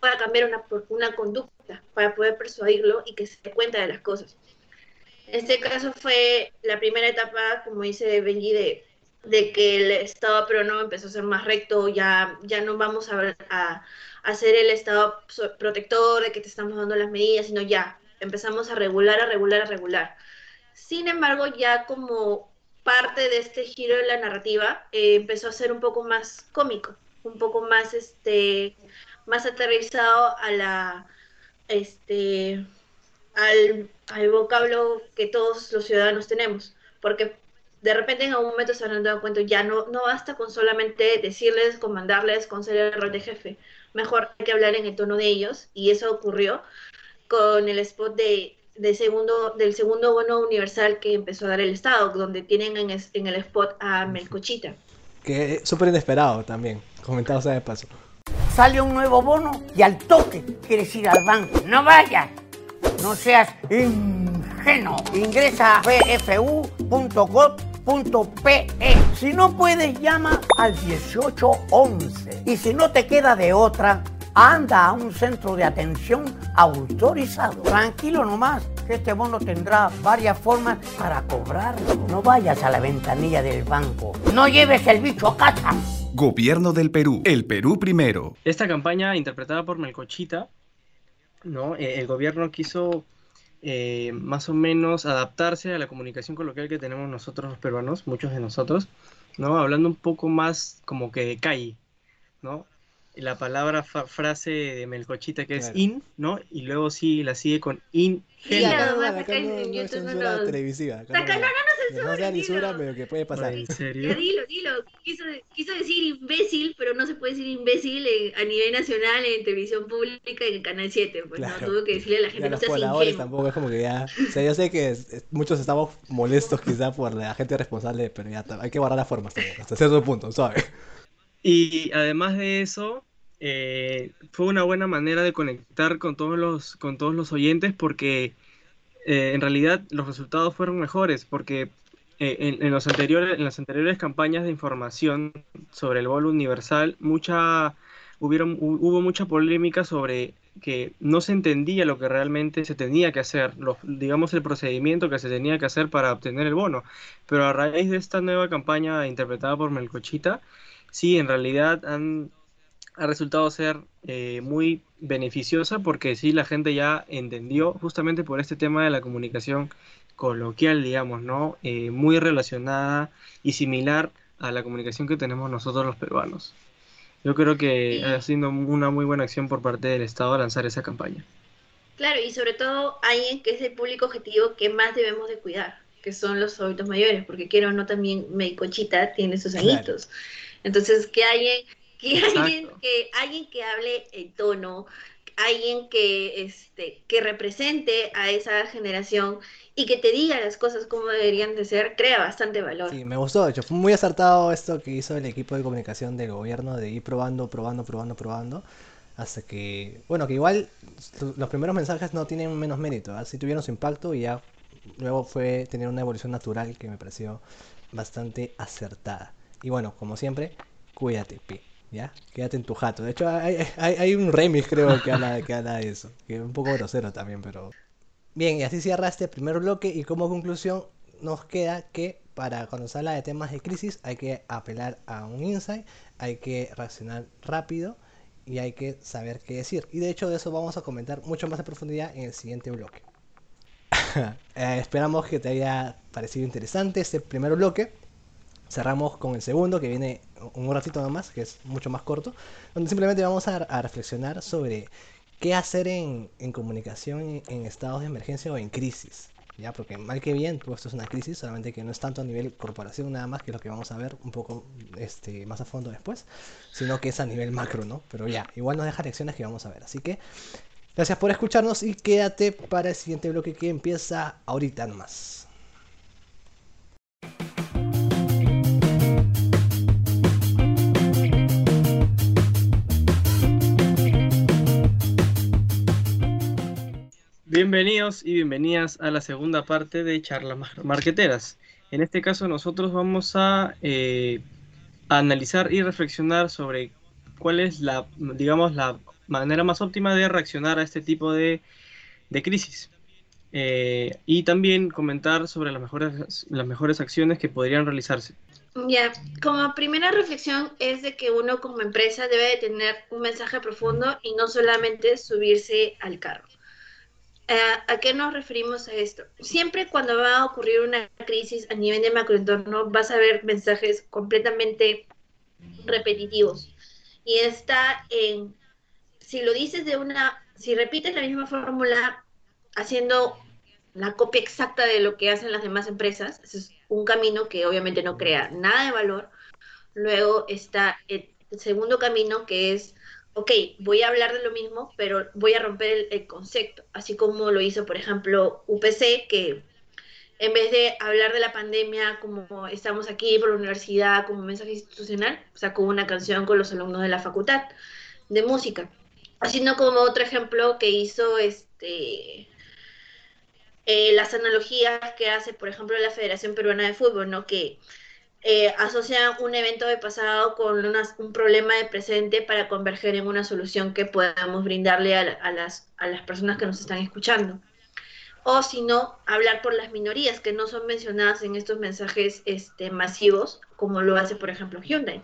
para cambiar una, una conducta, para poder persuadirlo y que se dé cuenta de las cosas. Este caso fue la primera etapa, como dice Benji, de, de que el Estado peruano empezó a ser más recto, ya, ya no vamos a, a, a ser el Estado protector de que te estamos dando las medidas, sino ya empezamos a regular, a regular, a regular. Sin embargo, ya como parte de este giro de la narrativa, eh, empezó a ser un poco más cómico, un poco más, este, más aterrizado a la, este, al, al vocablo que todos los ciudadanos tenemos, porque de repente en algún momento se han dado cuenta, ya no, no basta con solamente decirles, comandarles, con ser el rol de jefe, mejor hay que hablar en el tono de ellos, y eso ocurrió con el spot de del segundo, del segundo bono universal que empezó a dar el Estado, donde tienen en, en el spot a Melcochita. Que es súper inesperado también, comentado sea de paso. Sale un nuevo bono y al toque quieres ir al banco. No vayas, no seas ingenuo. Ingresa a bfu.gov.pe. Si no puedes, llama al 1811. Y si no te queda de otra, anda a un centro de atención autorizado. Tranquilo nomás, que este bono tendrá varias formas para cobrarlo. No vayas a la ventanilla del banco. No lleves el bicho a casa. Gobierno del Perú. El Perú primero. Esta campaña interpretada por Melcochita, ¿no? Eh, el gobierno quiso eh, más o menos adaptarse a la comunicación coloquial que tenemos nosotros los peruanos, muchos de nosotros, ¿no? Hablando un poco más como que de calle, ¿no? La palabra frase de Melcochita que es in, ¿no? Y luego sí la sigue con in. Acá no, acá no, no es censura televisiva. Acá no, no, no, censura. No sea lisura, pero que puede pasar. ¿En serio? Ya dilo, dilo. Quiso, quiso decir imbécil, pero no se puede decir imbécil en, a nivel nacional en televisión pública en el Canal 7. Pues claro. no, tuvo que decirle a la gente ya no seas ingenuo. tampoco es como que ya. O sea, yo sé que es- es- muchos estamos molestos quizá por la gente responsable, pero ya hay que guardar las formas también, hasta cierto punto, ¿sabes? Y además de eso, eh, fue una buena manera de conectar con todos los, con todos los oyentes porque eh, en realidad los resultados fueron mejores porque eh, en, los anteriores, en las anteriores campañas de información sobre el bolo universal, mucha, hubieron, hu- hubo mucha polémica sobre que no se entendía lo que realmente se tenía que hacer, los- digamos el procedimiento que se tenía que hacer para obtener el bono. Pero a raíz de esta nueva campaña interpretada por Melcochita, sí, en realidad han, ha resultado ser eh, muy beneficiosa porque sí la gente ya entendió justamente por este tema de la comunicación coloquial, digamos, ¿no? Eh, muy relacionada y similar a la comunicación que tenemos nosotros los peruanos. Yo creo que Sí. ha sido una muy buena acción por parte del Estado lanzar esa campaña. Claro, y sobre todo alguien que es el público objetivo que más debemos de cuidar, que son los adultos mayores, porque quiero no también Mecochita tiene sus Claro. Entonces, que alguien, que Exacto. alguien, que alguien que hable el tono, alguien que este, que represente a esa generación y que te diga las cosas como deberían de ser, crea bastante valor. Sí, me gustó, de hecho, fue muy acertado esto que hizo el equipo de comunicación del gobierno de ir probando, probando, probando, probando, hasta que, bueno, que igual los primeros mensajes no tienen menos mérito, ¿ah? sí tuvieron su impacto y ya luego fue tener una evolución natural que me pareció bastante acertada. Y bueno, como siempre, cuídate, Pi, ¿ya? Quédate en tu jato. De hecho, hay, hay, un remix creo que habla, que habla de eso, que es un poco grosero también, pero... Bien, y así cierra este primer bloque y como conclusión nos queda que para cuando se habla de temas de crisis hay que apelar a un insight, hay que reaccionar rápido y hay que saber qué decir. Y de hecho de eso vamos a comentar mucho más a profundidad en el siguiente bloque. Eh, esperamos que te haya parecido interesante este primer bloque. Cerramos con el segundo que viene un ratito nomás, que es mucho más corto, donde simplemente vamos a, reflexionar sobre qué hacer en, en comunicación en, estados de emergencia o en crisis. Ya, porque mal que bien, pues esto es una crisis, solamente que no es tanto a nivel corporación nada más, que lo que vamos a ver un poco este, más a fondo después, sino que es a nivel macro, ¿no? Pero ya, igual nos deja lecciones que vamos a ver. Así que, gracias por escucharnos y quédate para el siguiente bloque que empieza ahorita nomás. Bienvenidos y bienvenidas a la segunda parte de Charlas Mar- Marqueteras. En este caso nosotros vamos a, eh, analizar y reflexionar sobre cuál es la, digamos, la manera más óptima de reaccionar a este tipo de, de crisis. Eh, y también comentar sobre las mejores, las mejores acciones que podrían realizarse. Ya, como primera reflexión es de que uno como empresa debe de tener un mensaje profundo y no solamente subirse al carro. Eh, ¿A qué nos referimos a esto? Siempre cuando va a ocurrir una crisis a nivel de macroentorno vas a ver mensajes completamente repetitivos. Y está en, si lo dices de una, si repites la misma fórmula haciendo la copia exacta de lo que hacen las demás empresas, ese es un camino que obviamente no crea nada de valor. Luego está el segundo camino que es, ok, voy a hablar de lo mismo, pero voy a romper el, concepto, así como lo hizo, por ejemplo, UPC, que en vez de hablar de la pandemia como estamos aquí por la universidad, como mensaje institucional, sacó una canción con los alumnos de la facultad de música. Haciendo como otro ejemplo que hizo este eh, las analogías que hace, por ejemplo, la Federación Peruana de Fútbol, ¿no? Que eh, asocian un evento de pasado con unas- un problema de presente para converger en una solución que podamos brindarle a, a las, a las personas que nos están escuchando. O si no, hablar por las minorías que no son mencionadas en estos mensajes este, masivos, como lo hace, por ejemplo, Hyundai,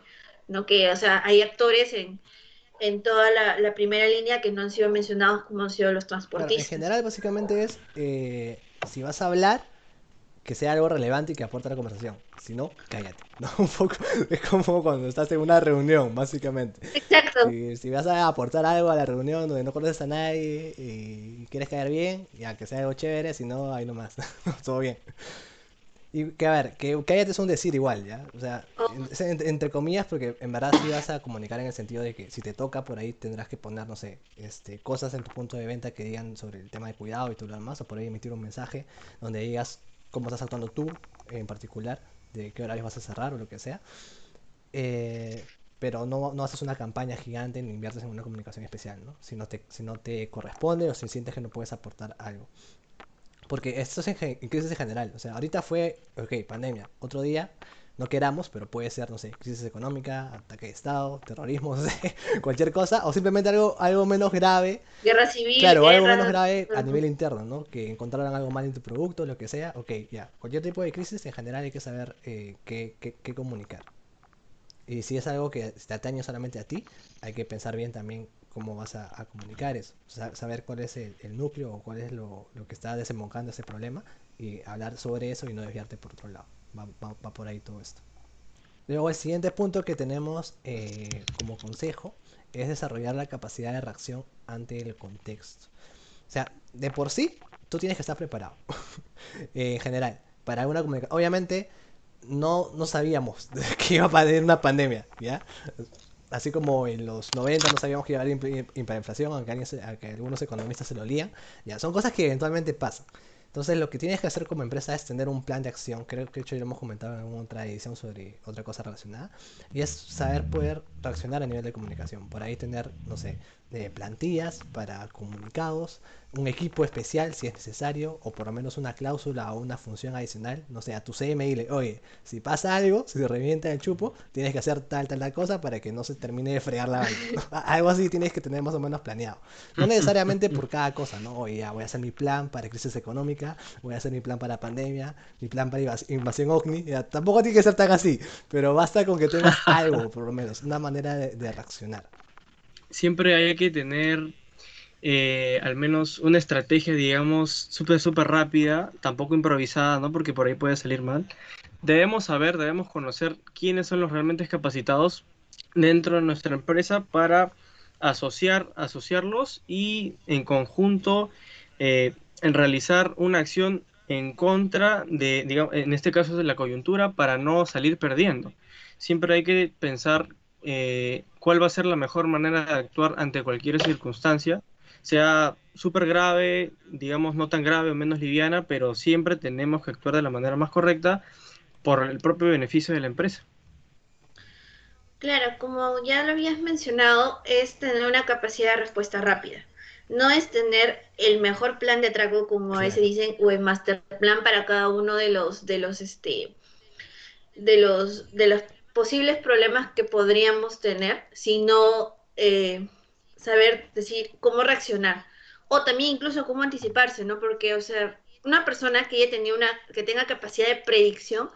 ¿no? Que, o sea, hay actores en, en toda la, la primera línea que no han sido mencionados como han sido los Claro, en transportistas. general básicamente es, eh, si vas a hablar, que sea algo relevante y que aporte a la conversación. Si no, cállate. ¿no? Un poco, es como cuando estás en una reunión, básicamente. Exacto. Si, si vas a aportar algo a la reunión donde no conoces a nadie y quieres caer bien, ya que sea algo chévere, si no, ahí nomás. Todo bien. Y que a ver, que cállate es un decir igual, ¿ya? O sea, en- entre comillas, porque en verdad sí vas a comunicar en el sentido de que si te toca por ahí tendrás que poner, no sé, este, cosas en tu punto de venta que digan sobre el tema de cuidado y todo lo demás, o por ahí emitir un mensaje donde digas cómo estás actuando tú en particular, de qué horarios vas a cerrar o lo que sea. Eh, pero no, no haces una campaña gigante ni inviertes en una comunicación especial, ¿no? Si no te, si no te corresponde o si sientes que no puedes aportar algo. Porque esto es en, crisis en general. O sea, ahorita fue, ok, pandemia. Otro día, no queramos, pero puede ser, no sé, crisis económica, ataque de Estado, terrorismo, no sé, cualquier cosa. O simplemente algo, algo menos grave. Guerra civil, Claro, algo menos grave a nivel interno, ¿no? Que encontraran algo mal en tu producto, lo que sea. Ok, ya. Cualquier tipo de crisis, en general hay que saber eh, qué, qué- qué comunicar. Y si es algo que te atañe solamente a ti, hay que pensar bien también cómo vas a, a comunicar eso. Sa- saber cuál es el, el núcleo o cuál es lo, lo que está desembocando ese problema y hablar sobre eso y no desviarte por otro lado. Va, por ahí todo esto. Luego el siguiente punto que tenemos eh, como consejo es desarrollar la capacidad de reacción ante el contexto. O sea, de por sí, tú tienes que estar preparado. Eh, en general, para una comunicación. Obviamente, no, no sabíamos que iba a haber una pandemia, ¿ya? Así como en los 90 no sabíamos que iba a haber hiperinflación, aunque, alguien se- aunque algunos economistas se lo lían, ya, son cosas que eventualmente pasan. Entonces lo que tienes que hacer como empresa es tener un plan de acción, creo que de hecho ya lo hemos comentado en alguna otra edición sobre otra cosa relacionada, y es saber poder reaccionar a nivel de comunicación. Por ahí tener, no sé, de plantillas para comunicados, un equipo especial si es necesario, o por lo menos una cláusula o una función adicional, no sé, a tu CM dile, oye, si pasa algo, si se revienta el chupo, tienes que hacer tal, tal, tal cosa para que no se termine de fregar la vaina. Algo así tienes que tener más o menos planeado. No necesariamente por cada cosa, ¿no? Oye, ya voy a hacer mi plan para crisis económica, voy a hacer mi plan para pandemia, mi plan para invas- invasión ovni, ya, tampoco tiene que ser tan así, pero basta con que tengas algo, por lo menos, una manera de, de reaccionar. Siempre hay que tener eh, al menos una estrategia, digamos, súper, súper rápida, tampoco improvisada, ¿no? Porque por ahí puede salir mal. Debemos saber, debemos conocer quiénes son los realmente capacitados dentro de nuestra empresa para asociar, asociarlos y en conjunto eh, en realizar una acción en contra de, digamos, en este caso de la coyuntura, para no salir perdiendo. Siempre hay que pensar eh, cuál va a ser la mejor manera de actuar ante cualquier circunstancia, sea súper grave, digamos no tan grave o menos liviana, pero siempre tenemos que actuar de la manera más correcta por el propio beneficio de la empresa. Claro, como ya lo habías mencionado, es tener una capacidad de respuesta rápida. No es tener el mejor plan de atraco, como a veces dicen, o el master plan para cada uno de los, de los, este, de los, de los posibles problemas que podríamos tener, sino eh, saber decir cómo reaccionar. O también incluso cómo anticiparse, ¿no? Porque, o sea, una persona que haya tenido una, que tenga capacidad de predicción,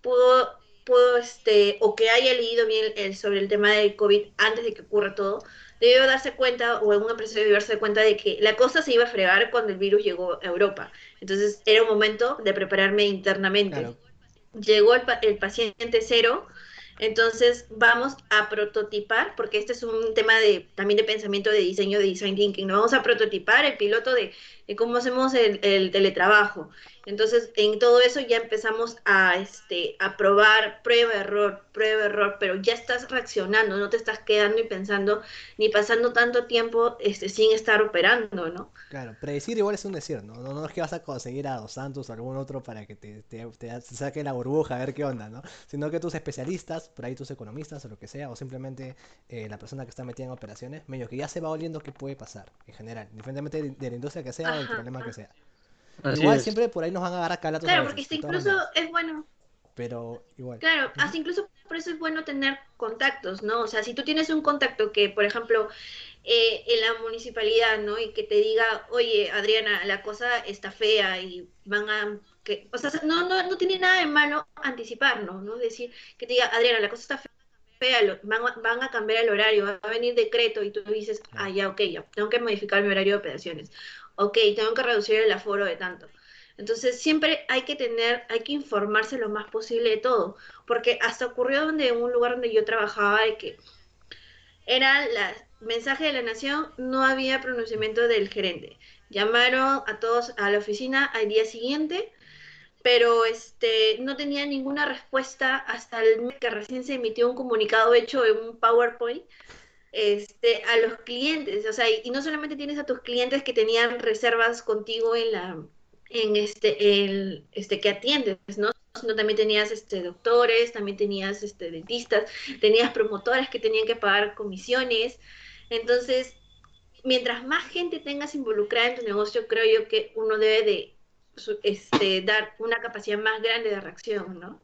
pudo, pudo este, o que haya leído bien el- sobre el tema del COVID antes de que ocurra todo, debió darse cuenta, o un empresario debió darse cuenta de que la cosa se iba a fregar cuando el virus llegó a Europa. Entonces era un momento de prepararme internamente. Llegó el, el paciente cero, entonces vamos a prototipar, porque este es un tema de también de pensamiento de diseño, de design thinking, ¿no? Vamos a prototipar el piloto de, de cómo hacemos el, el teletrabajo. Entonces, en todo eso ya empezamos a, este, a probar prueba, error, prueba, error, pero ya estás reaccionando, no te estás quedando y pensando, ni pasando tanto tiempo este, sin estar operando, ¿no? Claro, predecir igual es un decir, ¿no? No, no es que vas a conseguir a Dos Santos o algún otro para que te, te, te saque la burbuja a ver qué onda, ¿no? Sino que tus especialistas, por ahí tus economistas o lo que sea, o simplemente eh, la persona que está metida en operaciones, medio que ya se va oliendo qué puede pasar, en general, independientemente de, de la industria que sea o del Ajá, problema que ajá. sea. Así igual es. siempre por ahí nos van a agarrar calatos a Claro, veces, porque este incluso maneras, es bueno pero igual. Claro, hasta incluso por eso es bueno tener contactos, ¿no? O sea, si tú tienes un contacto que, por ejemplo, eh, en la municipalidad, ¿no? Y que te diga, oye, Adriana, la cosa está fea y van a... Que, o sea, no, no, no tiene nada de malo anticiparnos, ¿no? Decir, que te diga, Adriana, la cosa está fea, lo- van, van a cambiar el horario, va a venir decreto y tú dices, ah, ya, ok, ya, tengo que modificar mi horario de operaciones. Ok, tengo que reducir el aforo de tanto. Entonces siempre hay que tener, hay que informarse lo más posible de todo, porque hasta ocurrió donde en un lugar donde yo trabajaba de que era la mensaje de la nación, no había pronunciamiento del gerente. Llamaron a todos a la oficina al día siguiente, pero este no tenía ninguna respuesta hasta el mes que recién se emitió un comunicado hecho en un PowerPoint este, a los clientes, o sea, y, no solamente tienes a tus clientes que tenían reservas contigo en la, en este, el, este, que atiendes, ¿no? Sino también tenías este, doctores, también tenías este, dentistas, tenías promotoras que tenían que pagar comisiones. Entonces, mientras más gente tengas involucrada en tu negocio, creo yo que uno debe de este, dar una capacidad más grande de reacción, ¿no?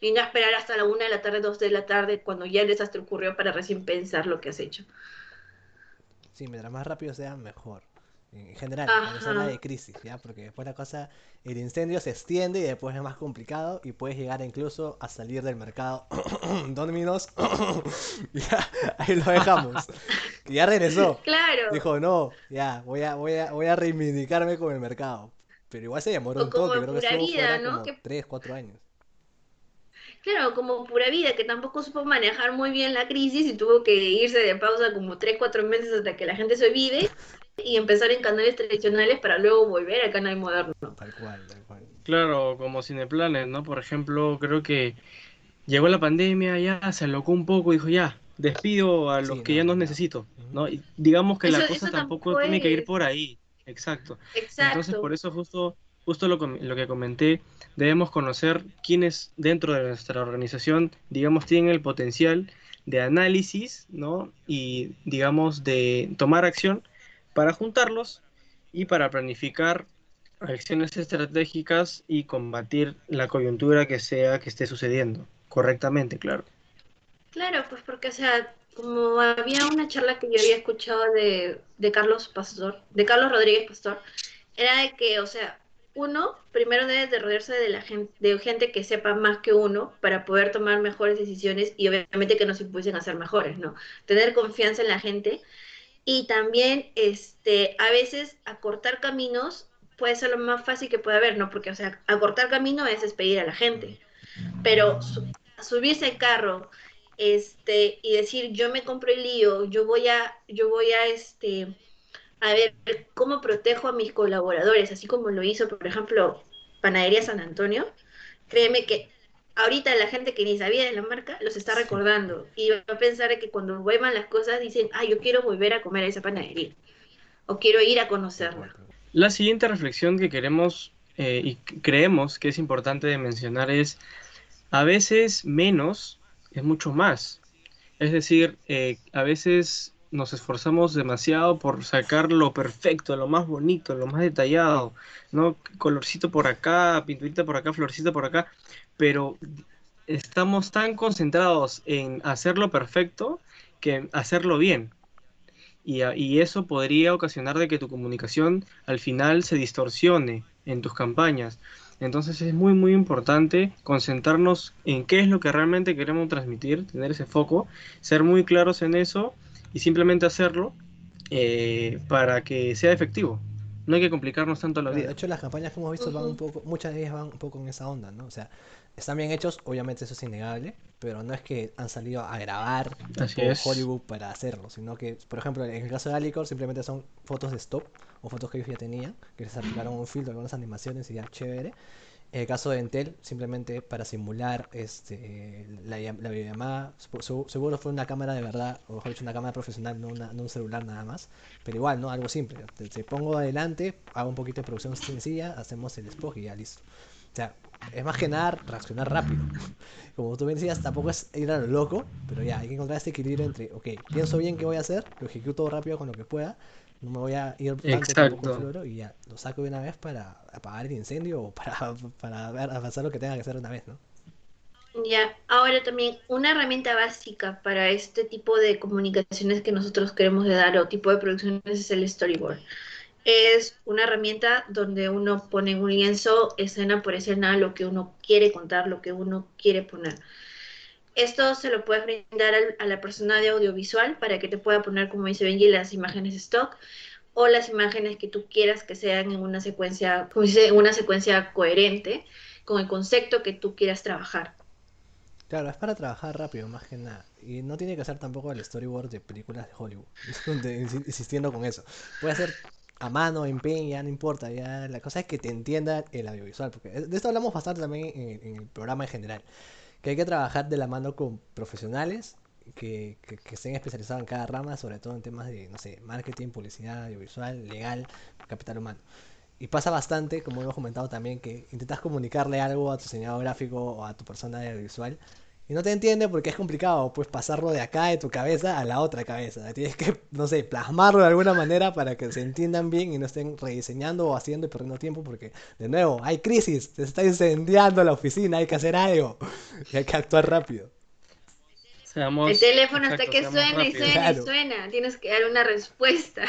Y no esperar hasta la una de la tarde, dos de la tarde, cuando ya el desastre ocurrió para recién pensar lo que has hecho. Sí, mientras más rápido sea, mejor. en general, cuando se habla Ajá. de crisis, ¿ya? Porque después la cosa, el incendio se extiende y después es más complicado y puedes llegar incluso a salir del mercado. Dominos, ya, ahí lo dejamos. Y ya regresó. Claro. Dijo, no, ya, voy a, voy a, voy a reivindicarme con el mercado. Pero igual se demoró un en creo que Pura estuvo Vida, fuera ¿no? como Que- 3, 4 años. Claro, como pura vida, que tampoco supo manejar muy bien la crisis y tuvo que irse de pausa como 3, 4 meses hasta que la gente se olvide y empezar en canales tradicionales para luego volver al canal moderno. Tal cual, tal cual. Claro, como Cineplanet, ¿no? Por ejemplo, creo que llegó la pandemia, ya se alocó un poco y dijo, ya, despido a los que ya no necesito, ¿no? Y digamos que la cosa tampoco tiene que ir por ahí, exacto. Exacto. Entonces, por eso justo, justo lo, lo que comenté, debemos conocer quiénes dentro de nuestra organización, digamos, tienen el potencial de análisis, ¿no? Y, digamos, de tomar acción para juntarlos y para planificar acciones estratégicas y combatir la coyuntura que sea que esté sucediendo correctamente, claro. Claro, pues porque, o sea, como había una charla que yo había escuchado de, de Carlos Pastor, de Carlos Rodríguez Pastor, era de que, o sea, uno primero debe de rodearse de la gente, de gente que sepa más que uno para poder tomar mejores decisiones y obviamente que nos impulsen a ser mejores, ¿no? Tener confianza en la gente y también, este, a veces acortar caminos puede ser lo más fácil que puede haber, ¿no? Porque, o sea, acortar camino es despedir a la gente, pero su- subirse al carro, este, y decir, yo me compro el lío, yo voy a, yo voy a, este, a ver cómo protejo a mis colaboradores, así como lo hizo, por ejemplo, Panadería San Antonio, créeme que ahorita la gente que ni sabía de la marca los está recordando y va a pensar que cuando vuelvan las cosas dicen, ah, yo quiero volver a comer a esa panadería o quiero ir a conocerla. La siguiente reflexión que queremos eh, y creemos que es importante de mencionar es, a veces menos es mucho más. Es decir, eh, a veces nos esforzamos demasiado por sacar lo perfecto, lo más bonito, lo más detallado, ¿no? Colorcito por acá, pinturita por acá, florcita por acá, pero estamos tan concentrados en hacerlo perfecto que hacerlo bien. Y, a- y eso podría ocasionar de que tu comunicación al final se distorsione en tus campañas. Entonces es muy muy importante concentrarnos en qué es lo que realmente queremos transmitir, tener ese foco, ser muy claros en eso y simplemente hacerlo eh, para que sea efectivo. No hay que complicarnos tanto la vida. de hecho, las campañas que hemos visto van un poco, muchas de ellas van un poco en esa onda, ¿no? O sea, están bien hechos, obviamente eso es innegable, pero no es que han salido a grabar Así es. Hollywood para hacerlo, sino que, por ejemplo, en el caso de Alicor simplemente son fotos de stop o fotos que ellos ya tenían, que les aplicaron un filtro, algunas animaciones y ya chévere. En el caso de Entel, simplemente para simular este, la, la videollamada, seguro fue una cámara de verdad, o mejor dicho, una cámara profesional, no, una- no un celular nada más. Pero igual, ¿no? Algo simple. Te, te pongo adelante, hago un poquito de producción sencilla, hacemos el spot y ya listo. O sea, es más que nada reaccionar rápido. Como tú me decías, tampoco es ir a lo loco, pero ya, hay que encontrar este equilibrio entre, ok, pienso bien qué voy a hacer, lo ejecuto rápido con lo que pueda, no me voy a ir tanto floro y ya, lo saco de una vez para apagar el incendio o para, para ver, avanzar lo que tenga que hacer de una vez, ¿no? Ya, ahora también una herramienta básica para este tipo de comunicaciones que nosotros queremos de dar o tipo de producciones es el storyboard. Es una herramienta donde uno pone en un lienzo escena por escena lo que uno quiere contar, lo que uno quiere poner. Esto se lo puedes brindar al- a la persona de audiovisual para que te pueda poner, como dice Benji, las imágenes stock o las imágenes que tú quieras que sean en una secuencia, como dice, una secuencia coherente con el concepto que tú quieras trabajar. Claro, es para trabajar rápido, más que nada. Y no tiene que ser tampoco el storyboard de películas de Hollywood. insistiendo con eso. Puede ser a mano, en pen, ya no importa. Ya la cosa es que te entienda el audiovisual. Porque de esto hablamos bastante también en el programa en general. Que hay que trabajar de la mano con profesionales que, que, que estén especializados en cada rama, sobre todo en temas de, no sé, marketing, publicidad, audiovisual, legal, capital humano. Y pasa bastante, como hemos comentado también, que intentas comunicarle algo a tu diseñador gráfico o a tu persona de audiovisual y no te entiende porque es complicado, pues pasarlo de acá de tu cabeza a la otra cabeza. Tienes que, no sé, plasmarlo de alguna manera para que se entiendan bien y no estén rediseñando o haciendo y perdiendo tiempo porque, de nuevo, hay crisis, se está incendiando la oficina, hay que hacer algo y hay que actuar rápido. Seamos, El teléfono hasta exacto, que seamos suena y suena Claro. y suena. Tienes que dar una respuesta.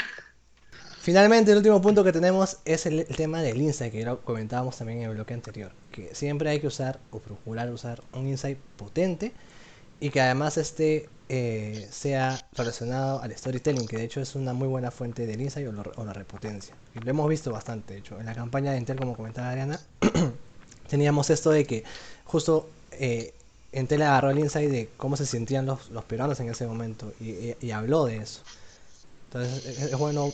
Finalmente, el último punto que tenemos es el, tema del insight, que lo comentábamos también en el bloque anterior. Que siempre hay que usar o procurar usar un insight potente y que además este eh, sea relacionado al storytelling, que de hecho es una muy buena fuente del insight o, la repotencia. Y lo hemos visto bastante, de hecho. En la campaña de Intel, como comentaba Ariana, teníamos esto de que justo eh, Entel agarró el insight de cómo se sentían los, los peruanos en ese momento y, habló de eso. Entonces es, es bueno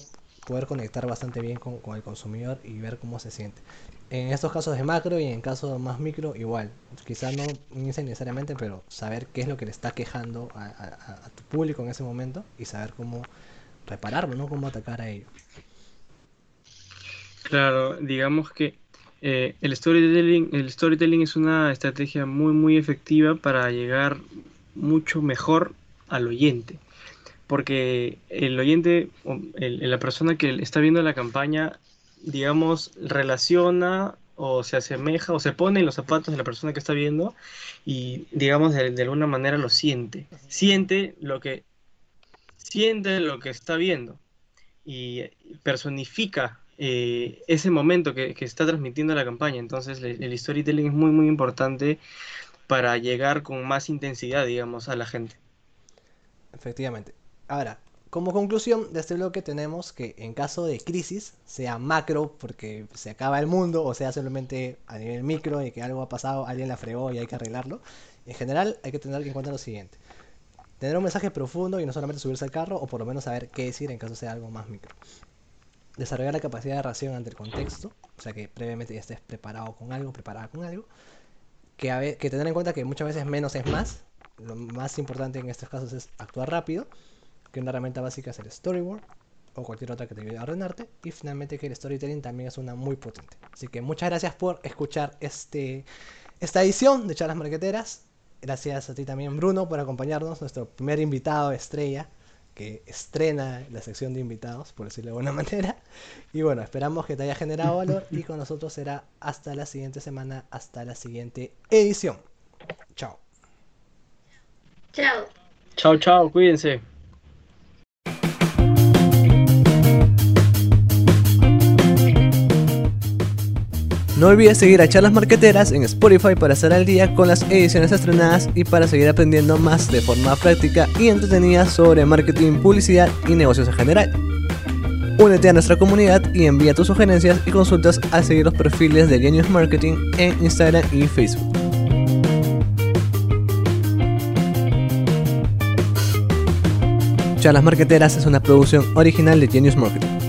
poder conectar bastante bien con, el consumidor y ver cómo se siente. En estos casos de macro y en casos más micro igual. Quizás no necesariamente, pero saber qué es lo que le está quejando a tu público en ese momento y saber cómo repararlo, ¿no? Cómo atacar a ello. Claro, digamos que eh, el storytelling, el storytelling es una estrategia muy muy efectiva para llegar mucho mejor al oyente. Porque el oyente, la persona que está viendo la campaña, digamos, relaciona o se asemeja o se pone en los zapatos de la persona que está viendo y, digamos, de, alguna manera lo siente. Siente lo que, siente lo que está viendo y personifica eh, ese momento que, que está transmitiendo la campaña. Entonces, el, el storytelling es muy, muy importante para llegar con más intensidad, digamos, a la gente. Efectivamente. Ahora, como conclusión de este bloque tenemos que en caso de crisis, sea macro porque se acaba el mundo, o sea simplemente a nivel micro de que algo ha pasado, alguien la fregó y hay que arreglarlo, en general hay que tener en cuenta lo siguiente. Tener un mensaje profundo y no solamente subirse al carro, o por lo menos saber qué decir en caso sea algo más micro. Desarrollar la capacidad de reacción ante el contexto, o sea que previamente ya estés preparado con algo, preparada con algo. Que tener en cuenta que muchas veces menos es más. Lo más importante en estos casos es actuar rápido que una herramienta básica es el storyboard o cualquier otra que te ayude a ordenarte y finalmente que el storytelling también es una muy potente. Así que muchas gracias por escuchar este esta edición de Charlas Marqueteras. Gracias a ti también Bruno por acompañarnos, nuestro primer invitado estrella que estrena la sección de invitados, por decirlo de alguna manera. Y bueno, esperamos que te haya generado valor y con nosotros será hasta la siguiente semana, hasta la siguiente edición. Chao. Chao. Chao, chao, cuídense. No olvides seguir a Charlas Marqueteras en Spotify para estar al día con las ediciones estrenadas y para seguir aprendiendo más de forma práctica y entretenida sobre marketing, publicidad y negocios en general. Únete a nuestra comunidad y envía tus sugerencias y consultas al seguir los perfiles de Genius Marketing en Instagram y Facebook. Charlas Marqueteras es una producción original de Genius Marketing.